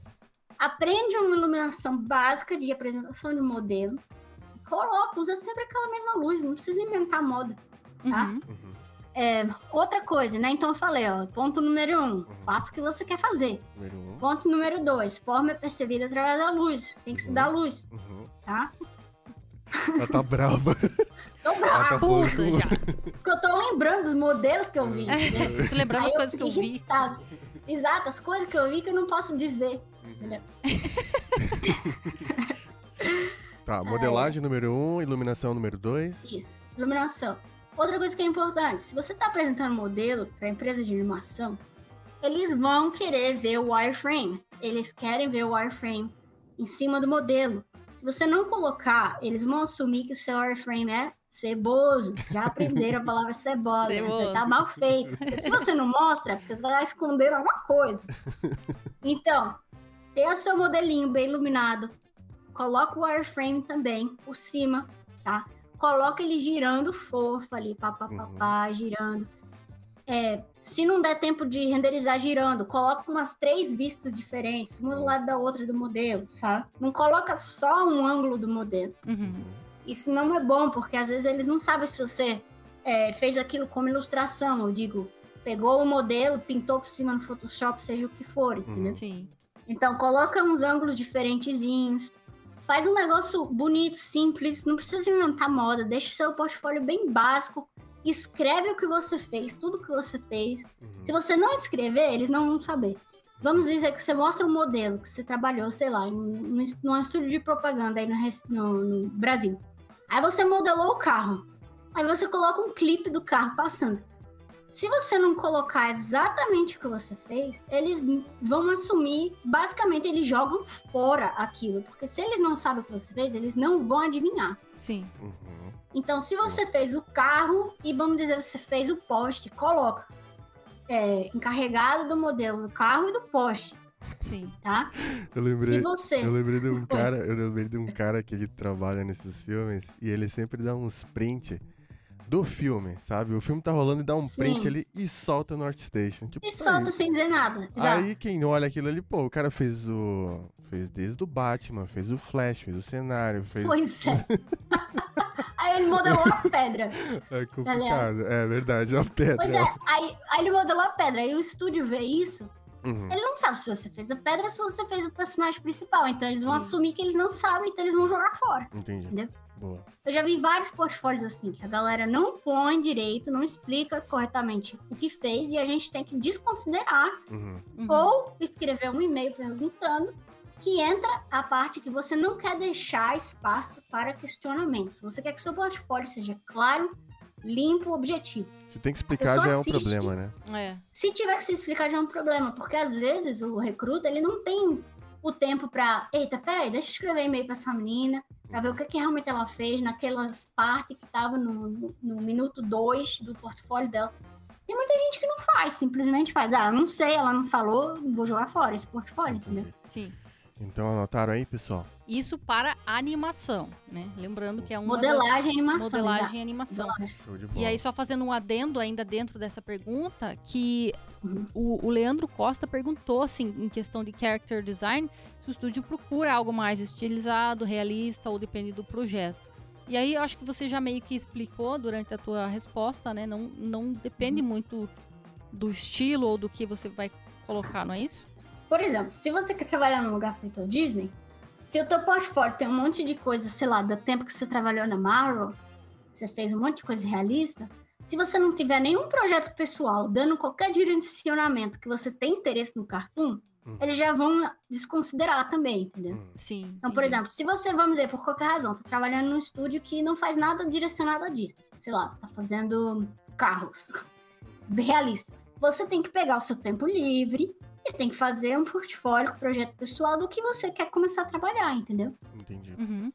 Aprende uma iluminação básica de apresentação de modelo. Coloca, usa sempre aquela mesma luz, não precisa inventar moda. Tá? Uhum. Uhum. Outra coisa, né? Então eu falei, ó, ponto número um, faça o que você quer fazer. Número um. Ponto número dois, forma é percebida através da luz. Tem que estudar a luz, Uhum. tá? Ela tá brava. (laughs) Tô brava, tá Puta já. porque eu tô lembrando dos modelos que eu vi. né? (laughs) Tô lembrando as Aí coisas que eu vi. irritada. Exato, as coisas que eu vi que eu não posso desver. Entendeu? (laughs) Tá, modelagem número um, iluminação número dois. Isso, iluminação. Outra coisa que é importante, se você está apresentando modelo para empresa de animação, eles vão querer ver o wireframe. Eles querem ver o wireframe em cima do modelo. Se você não colocar, eles vão assumir que o seu wireframe é ceboso. Já aprenderam a palavra cebosa. né? Ceboso. Tá mal feito. Porque se você não mostra, porque você está escondendo alguma coisa. Então, tenha seu modelinho bem iluminado. Coloca o wireframe também por cima, tá? Coloca ele girando fofo ali, pá, pá, pá, Uhum. girando. É, se não der tempo de renderizar girando, coloca umas três vistas diferentes, uma do lado da outra do modelo, sabe? Não coloca só um ângulo do modelo. Uhum. Isso não é bom, porque às vezes eles não sabem se você é, fez aquilo como ilustração. Eu digo, pegou o modelo, pintou por cima no Photoshop, seja o que for, entendeu? Sim. Então coloca uns ângulos diferentezinhos. Faz um negócio bonito, simples, não precisa inventar moda, deixa o seu portfólio bem básico. Escreve o que você fez, tudo que você fez. Uhum. Se você não escrever, eles não vão saber. Vamos dizer que você mostra um modelo que você trabalhou, sei lá, em um, num estúdio de propaganda aí no, no- no Brasil. Aí você modelou o carro. Aí você coloca um clipe do carro passando. Se você não colocar exatamente o que você fez, eles vão assumir, basicamente eles jogam fora aquilo, porque se eles não sabem o que você fez, eles não vão adivinhar. Sim. Uhum. Então, se você fez o carro e vamos dizer você fez o poste, coloca é, encarregado do modelo do carro e do poste, Sim. tá? Eu Se lembrei. você Eu lembrei de um cara, eu lembrei de um cara que ele trabalha nesses filmes e ele sempre dá uns print do filme, sabe? O filme tá rolando e dá um Sim. print ali e solta no ArtStation. Tipo, e tá solta aí. sem dizer nada. Já. Aí quem olha aquilo ali, pô, o cara fez o. Fez desde o Batman, fez o Flash, fez o cenário, fez. Pois é. (laughs) aí ele modelou a pedra. É complicado. É verdade, é uma pedra. Pois é, aí, aí ele modelou a pedra. Aí o estúdio vê isso, Uhum. ele não sabe se você fez a pedra ou se você fez o personagem principal. Então eles vão Sim. assumir que eles não sabem, então eles vão jogar fora. Entendi. Entendeu? Boa. Eu já vi vários portfólios assim, que a galera não põe direito, não explica corretamente o que fez e a gente tem que desconsiderar Uhum. Uhum. ou escrever um e-mail perguntando que entra a parte que você não quer deixar espaço para questionamentos. Você quer que seu portfólio seja claro, limpo, objetivo. Se tem que explicar já é um assiste. problema, né? É. Se tiver que se explicar já é um problema, porque às vezes o recruta ele não tem o tempo pra. Eita, peraí, deixa eu escrever e-mail pra essa menina, pra ver o que, que realmente ela fez naquelas partes que tava no, no, no minuto 2 do portfólio dela. Tem muita gente que não faz, simplesmente faz. Ah, não sei, ela não falou, vou jogar fora esse portfólio, entendeu? Sim. Então anotaram aí, pessoal? Isso para animação, né? Lembrando que é uma Modelagem e animação. modelagem e animação. Show de bola. E aí, só fazendo um adendo ainda dentro dessa pergunta, que Uhum. o, o Leandro Costa perguntou, assim, em questão de character design, se o estúdio procura algo mais estilizado, realista ou depende do projeto. E aí, eu acho que você já meio que explicou durante a tua resposta, né? Não, não depende muito do estilo ou do que você vai colocar, não é isso? Por exemplo, se você quer trabalhar num lugar feito ao Disney, se o teu portfólio tem um monte de coisa, sei lá, do tempo que você trabalhou na Marvel, você fez um monte de coisa realista, se você não tiver nenhum projeto pessoal dando qualquer direcionamento que você tem interesse no cartoon, Uhum. eles já vão desconsiderar também, entendeu? Hum. Sim. Então, por entendi. exemplo, se você, vamos dizer, por qualquer razão, tá trabalhando num estúdio que não faz nada direcionado a Disney, sei lá, você tá fazendo carros (laughs) realistas, você tem que pegar o seu tempo livre e tem que fazer um portfólio, um projeto pessoal do que você quer começar a trabalhar, entendeu? Entendi. Uhum.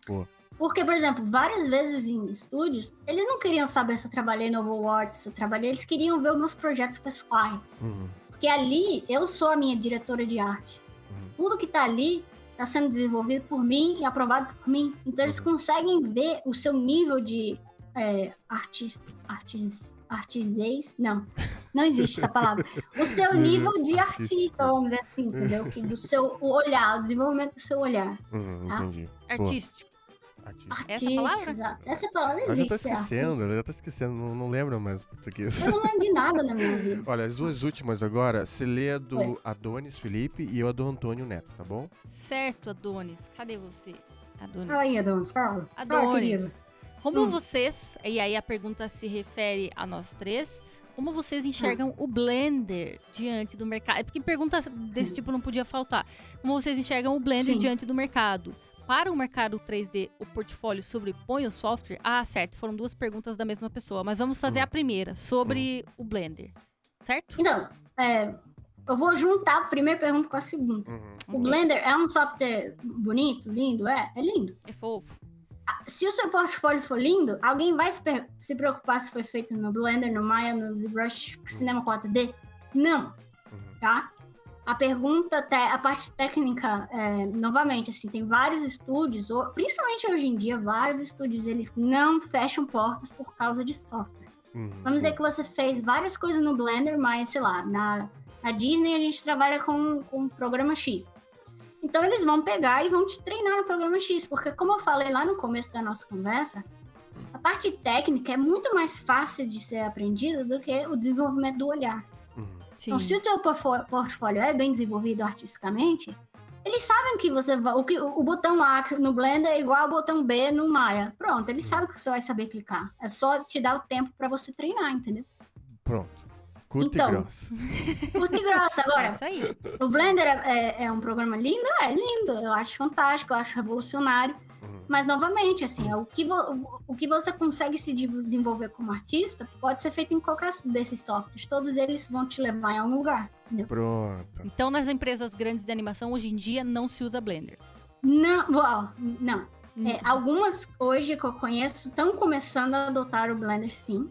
Porque, por exemplo, várias vezes em estúdios, eles não queriam saber se eu trabalhei no Overwatch, se eu trabalhei, eles queriam ver os meus projetos pessoais. Uhum. Porque ali, eu sou a minha diretora de arte. Uhum. Tudo que tá ali tá sendo desenvolvido por mim e aprovado por mim. Então eles Uhum. conseguem ver o seu nível de é, artis, artis, artisês. Não, não existe essa palavra. O seu nível de artista, vamos dizer assim, entendeu? Que do seu olhar, o desenvolvimento do seu olhar. Uhum, Tá? entendi. Artístico. Artista. Essa Artístico, palavra? exato. Essa palavra Ela já existe. tá é esquecendo, ela já tá esquecendo, não, não lembra mais o português. Eu não lembro de nada na minha vida. Olha, as duas últimas agora, você lê a do Oi. Adonis Felipe e eu a do Antônio Neto, tá bom? Certo, Adonis. Cadê você? Adonis. Fala aí, Adonis, fala. Fala. Adonis, como Hum. vocês, e aí a pergunta se refere a nós três, como vocês enxergam o Blender diante do mercado? É porque pergunta desse tipo não podia faltar. Como vocês enxergam o Blender Sim. diante do mercado? Para o mercado 3D, o portfólio sobrepõe o software? Ah, certo, foram duas perguntas da mesma pessoa, mas vamos fazer Hum. a primeira, sobre o Blender, certo? Então, é, eu vou juntar a primeira pergunta com a segunda. Uhum. O. Blender é um software bonito, lindo? É, é lindo. É fofo. Se o seu portfólio for lindo, alguém vai se, se preocupar se foi feito no Blender, no Maya, no ZBrush, Cinema 4D? Não, Uhum. tá? A pergunta, a parte técnica, é, novamente, assim, tem vários estúdios, principalmente hoje em dia, vários estúdios, eles não fecham portas por causa de software. Uhum. Vamos dizer que você fez várias coisas no Blender, mas sei lá, na, na Disney a gente trabalha com, com o programa X. Então eles vão pegar e vão te treinar no programa X, porque como eu falei lá no começo da nossa conversa, a parte técnica é muito mais fácil de ser aprendida do que o desenvolvimento do olhar. Uhum. Sim. Então, se o teu portfólio é bem desenvolvido artisticamente, eles sabem que você vai. O, que, o botão A no Blender é igual ao botão B no Maya. Pronto, eles sabem que você vai saber clicar. É só te dar o tempo pra você treinar, entendeu? Pronto. Curta Então. e grossa. (laughs) Curta e grossa. É Agora, isso aí. o Blender é, é- é um programa lindo? É lindo. Eu acho fantástico, eu acho revolucionário. Uhum. Mas, novamente, assim, é o, que vo- o que você consegue se de- desenvolver como artista pode ser feito em qualquer desses softwares. Todos eles vão te levar em algum lugar. Entendeu? Pronto. Então, nas empresas grandes de animação, hoje em dia, não se usa Blender. Não, uau, não. Hum. É, algumas hoje que eu conheço estão começando a adotar o Blender sim.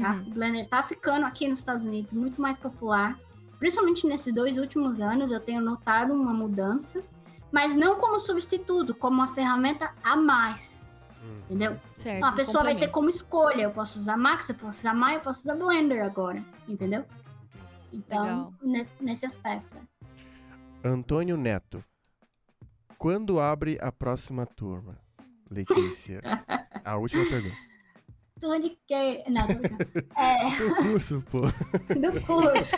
Tá? Uhum. O Blender tá ficando aqui nos Estados Unidos muito mais popular. Principalmente nesses dois últimos anos eu tenho notado uma mudança. Mas não como substituto, como uma ferramenta a mais. Hum. Entendeu? Certo. Então, a pessoa vai ter como escolha. Eu posso usar Max, eu posso usar Maya, eu posso usar Blender agora. Entendeu? Então, nesse aspecto. Antônio Neto. Quando abre a próxima turma? Letícia. (laughs) a última pergunta. De que. Não, tô. (laughs) É. O curso, pô. (laughs) do curso.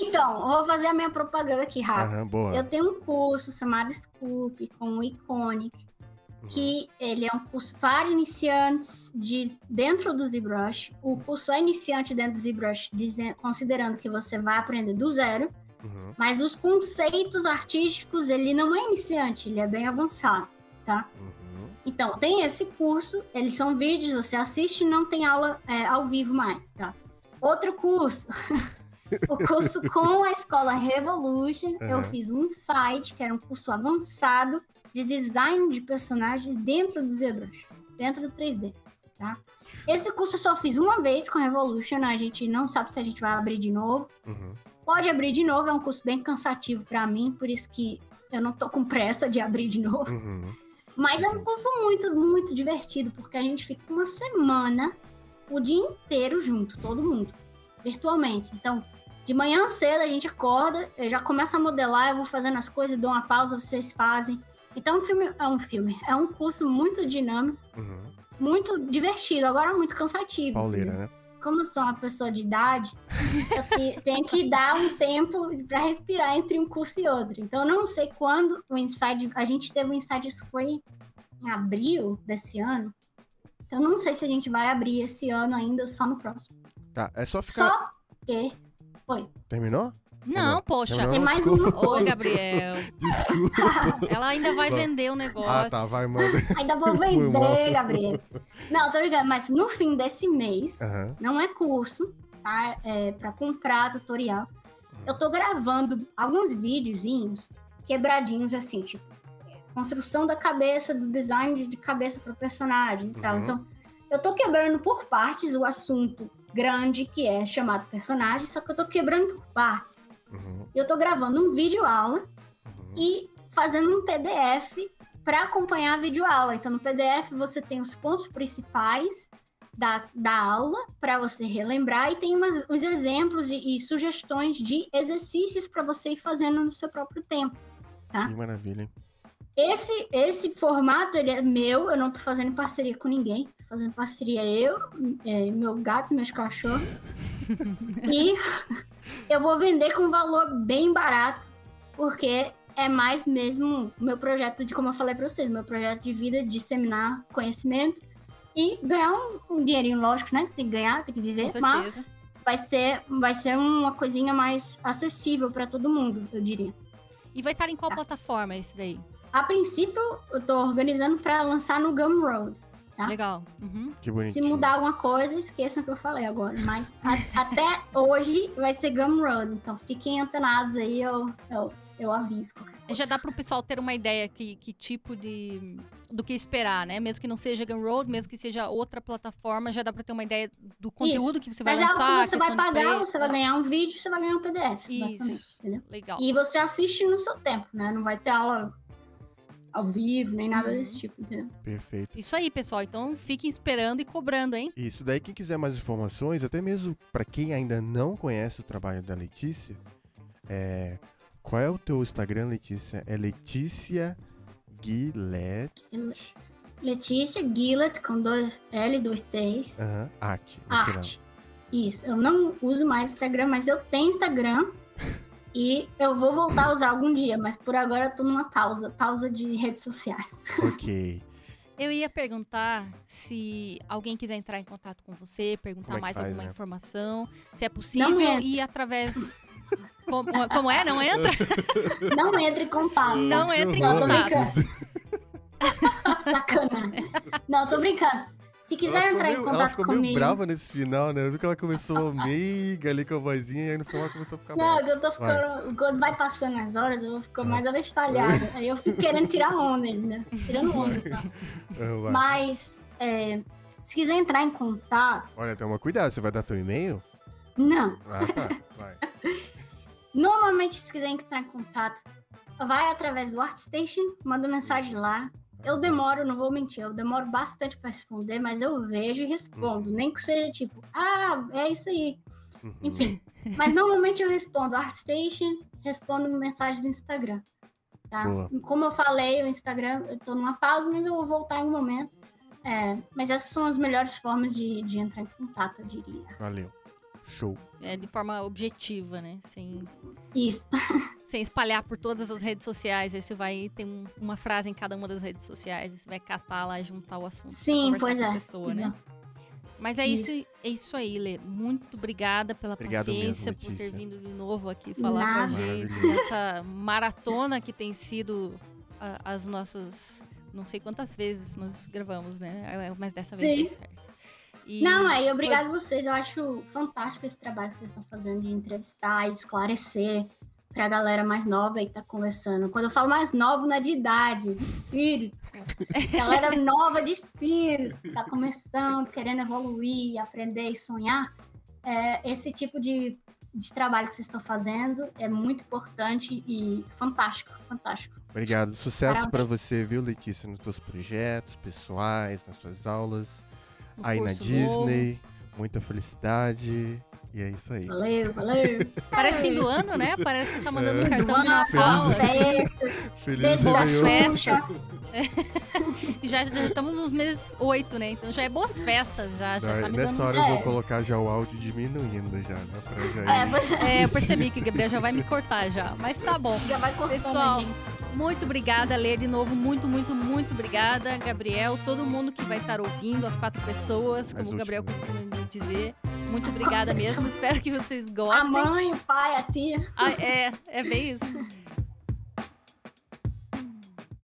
Então, eu vou fazer a minha propaganda aqui rápido. Boa. Eu tenho um curso chamado Scoop com o Iconic, Uhum. que ele é um curso para iniciantes de, dentro do ZBrush. O curso é iniciante dentro do ZBrush, considerando que você vai aprender do zero, Uhum. mas os conceitos artísticos, ele não é iniciante, ele é bem avançado, tá? Então, tem esse curso, eles são vídeos, você assiste e não tem aula é, ao vivo mais, tá? Outro curso, (laughs) o curso com a escola Revolution, eu Uhum. fiz um site, que era um curso avançado de design de personagens dentro do ZBrush, dentro do 3D, tá? Esse curso eu só fiz uma vez com a Revolution, a gente não sabe se a gente vai abrir de novo. Uhum. Pode abrir de novo, é um curso bem cansativo pra mim, por isso que eu não tô com pressa de abrir de novo. Uhum. Mas é um curso muito, muito divertido, porque a gente fica uma semana, o dia inteiro junto, todo mundo, virtualmente. Então, de manhã cedo a gente acorda, eu já começo a modelar, eu vou fazendo as coisas, dou uma pausa, vocês fazem. Então, um filme é um filme, é um curso muito dinâmico, Uhum. muito divertido, agora muito cansativo. Pauleira, né? Como eu sou uma pessoa de idade, eu te- (laughs) tenho que dar um tempo para respirar entre um curso e outro. Então, eu não sei quando o Inside. A gente teve um Inside, isso foi em abril desse ano. Eu não sei se a gente vai abrir esse ano ainda só no próximo. Tá, é só ficar. Só que. Terminou? Não, Não, poxa. não, Tem mais desculpa. uma Ô, coisa. Gabriel. (laughs) Desculpa. Ela ainda vai vender o negócio. ah, tá, vai, manda. (laughs) Ainda vou vender, Gabriel. Não, tô ligado, mas no fim desse mês, não é curso, tá? É pra comprar tutorial. Eu tô gravando alguns videozinhos quebradinhos assim, tipo, construção da cabeça, do design de cabeça para personagens e tal. Uhum. Então, eu tô quebrando por partes o assunto grande que é chamado personagem, só que eu tô quebrando por partes. Uhum. Eu tô gravando um vídeo aula Uhum. e fazendo um PDF para acompanhar a videoaula. Então, no PDF você tem os pontos principais da, da aula para você relembrar e tem umas, uns exemplos e, e sugestões de exercícios para você ir fazendo no seu próprio tempo. Que maravilha, hein? Esse, esse formato ele é meu, eu não tô fazendo parceria com ninguém. Tô fazendo parceria eu, é, meu gato, meus cachorros. (laughs) e eu vou vender com um valor bem barato, porque é mais mesmo o meu projeto de, como eu falei pra vocês, meu projeto de vida, de disseminar conhecimento e ganhar um, um dinheirinho, lógico, né? Tem que ganhar, tem que viver, mas vai ser, vai ser uma coisinha mais acessível para todo mundo, eu diria. E vai estar em qual plataforma esse daí? A princípio, eu tô organizando para lançar no Gumroad. Tá. Legal. Uhum. Que Se mudar alguma coisa, esqueçam o que eu falei agora. Mas a- até hoje vai ser Gumroad. Então fiquem antenados aí, eu, eu, eu aviso. Já dá para o pessoal ter uma ideia que, que tipo de do que esperar, né? Mesmo que não seja Gumroad, mesmo que seja outra plataforma, já dá para ter uma ideia do conteúdo que você vai Mas é algo lançar. que você vai pagar, preço, você vai ganhar um vídeo, você vai ganhar um PDF, Isso. basicamente. Entendeu? Legal. E você assiste no seu tempo, né? Não vai ter aula ao vivo, nem nada Uhum. desse tipo, entendeu? Perfeito. Isso aí, pessoal. Então fiquem esperando e cobrando, hein? Isso daí, quem quiser mais informações, até mesmo para quem ainda não conhece o trabalho da Letícia, é... qual é o teu Instagram, Letícia? É Letícia Guilet Letícia Gillett, com dois L, dois T's, aham, Arte. arte. Isso, eu não uso mais Instagram, mas eu tenho Instagram. (laughs) E eu vou voltar a usar algum dia, mas por agora eu tô numa pausa, pausa de redes sociais. Ok. (laughs) Eu ia perguntar se alguém quiser entrar em contato com você, perguntar é mais faz, alguma né? informação, se é possível ir através. (laughs) como, como é? Não entra? (laughs) Não entre em contato. Não entre em Não, tô contato. brincando. Sacanagem. Não, tô brincando. Se quiser ela entrar meio, em ela contato ficou comigo. meio brava nesse final, né? Eu vi que ela começou (laughs) meiga ali com a vozinha e aí no final ela começou a ficar Não, brava. eu tô ficando. Quando vai passando as horas, eu vou ficando mais avestalhada. Aí eu fico querendo tirar onda ainda. Tirando onda, sabe? (laughs) Ah, vai. Mas, é, se quiser entrar em contato, Olha, toma cuidado, você vai dar teu e-mail? não. Ah, tá. Vai. (laughs) Normalmente, se quiser entrar em contato, vai através do ArtStation, manda mensagem lá. Eu demoro, não vou mentir, eu demoro bastante pra responder, mas eu vejo e respondo. Nem que seja tipo, ah, é isso aí. Uhum. Enfim. Mas normalmente eu respondo ArtStation, respondo mensagem do Instagram. Tá? Boa. Como eu falei, o Instagram, eu tô numa pausa, mas eu vou voltar em um momento. É, mas essas são as melhores formas de, de entrar em contato, eu diria. Valeu. Show. É, de forma objetiva, né? Sem, Isso. (laughs) sem espalhar por todas as redes sociais. Aí você vai ter um- uma frase em cada uma das redes sociais, e você vai catar lá e juntar o assunto. pra Sim, conversar pois com a é. pessoa, né? Mas é isso, é isso aí, Lê. Muito obrigada pela Obrigado paciência, mesmo, por ter vindo de novo aqui falar com a Nada. gente nessa maratona que tem sido a- as nossas. Não sei quantas vezes nós gravamos, né? Mas dessa vez Sim. deu certo. E Não, é, e obrigado a vocês. Eu acho fantástico esse trabalho que vocês estão fazendo de entrevistar, esclarecer pra galera mais nova aí que tá conversando. Quando eu falo mais nova, não é de idade, de espírito. (laughs) galera nova de espírito, que tá começando, querendo evoluir, aprender e sonhar. É, esse tipo de, de trabalho que vocês estão fazendo é muito importante e fantástico, fantástico. Obrigado. Sucesso pra você, viu, Letícia, nos teus projetos pessoais, nas tuas aulas, um aí na novo. Disney. Muita felicidade. E é isso aí. Valeu, valeu. Parece fim do ano, né? Parece que tá mandando um É. cartão de Boas Natal. Feliz- assim. festas, Feliz Boas festas. (laughs) E já, já estamos nos meses 8, né? Então já é boas festas, já. já tá me nessa dando... hora eu vou É. colocar já o áudio diminuindo já, né? Pra já É, é, É, eu percebi que o Gabriel já vai me cortar já. Mas tá bom. já vai cortando Pessoal, gente. muito obrigada, Lê, de novo. Muito, muito, muito obrigada, Gabriel. Todo mundo que vai estar ouvindo, as quatro pessoas, como As o Gabriel últimas. costuma dizer. Muito As obrigada mesmo. Espero que vocês A gostem. mãe, o pai, a tia. Ah, é, é bem isso.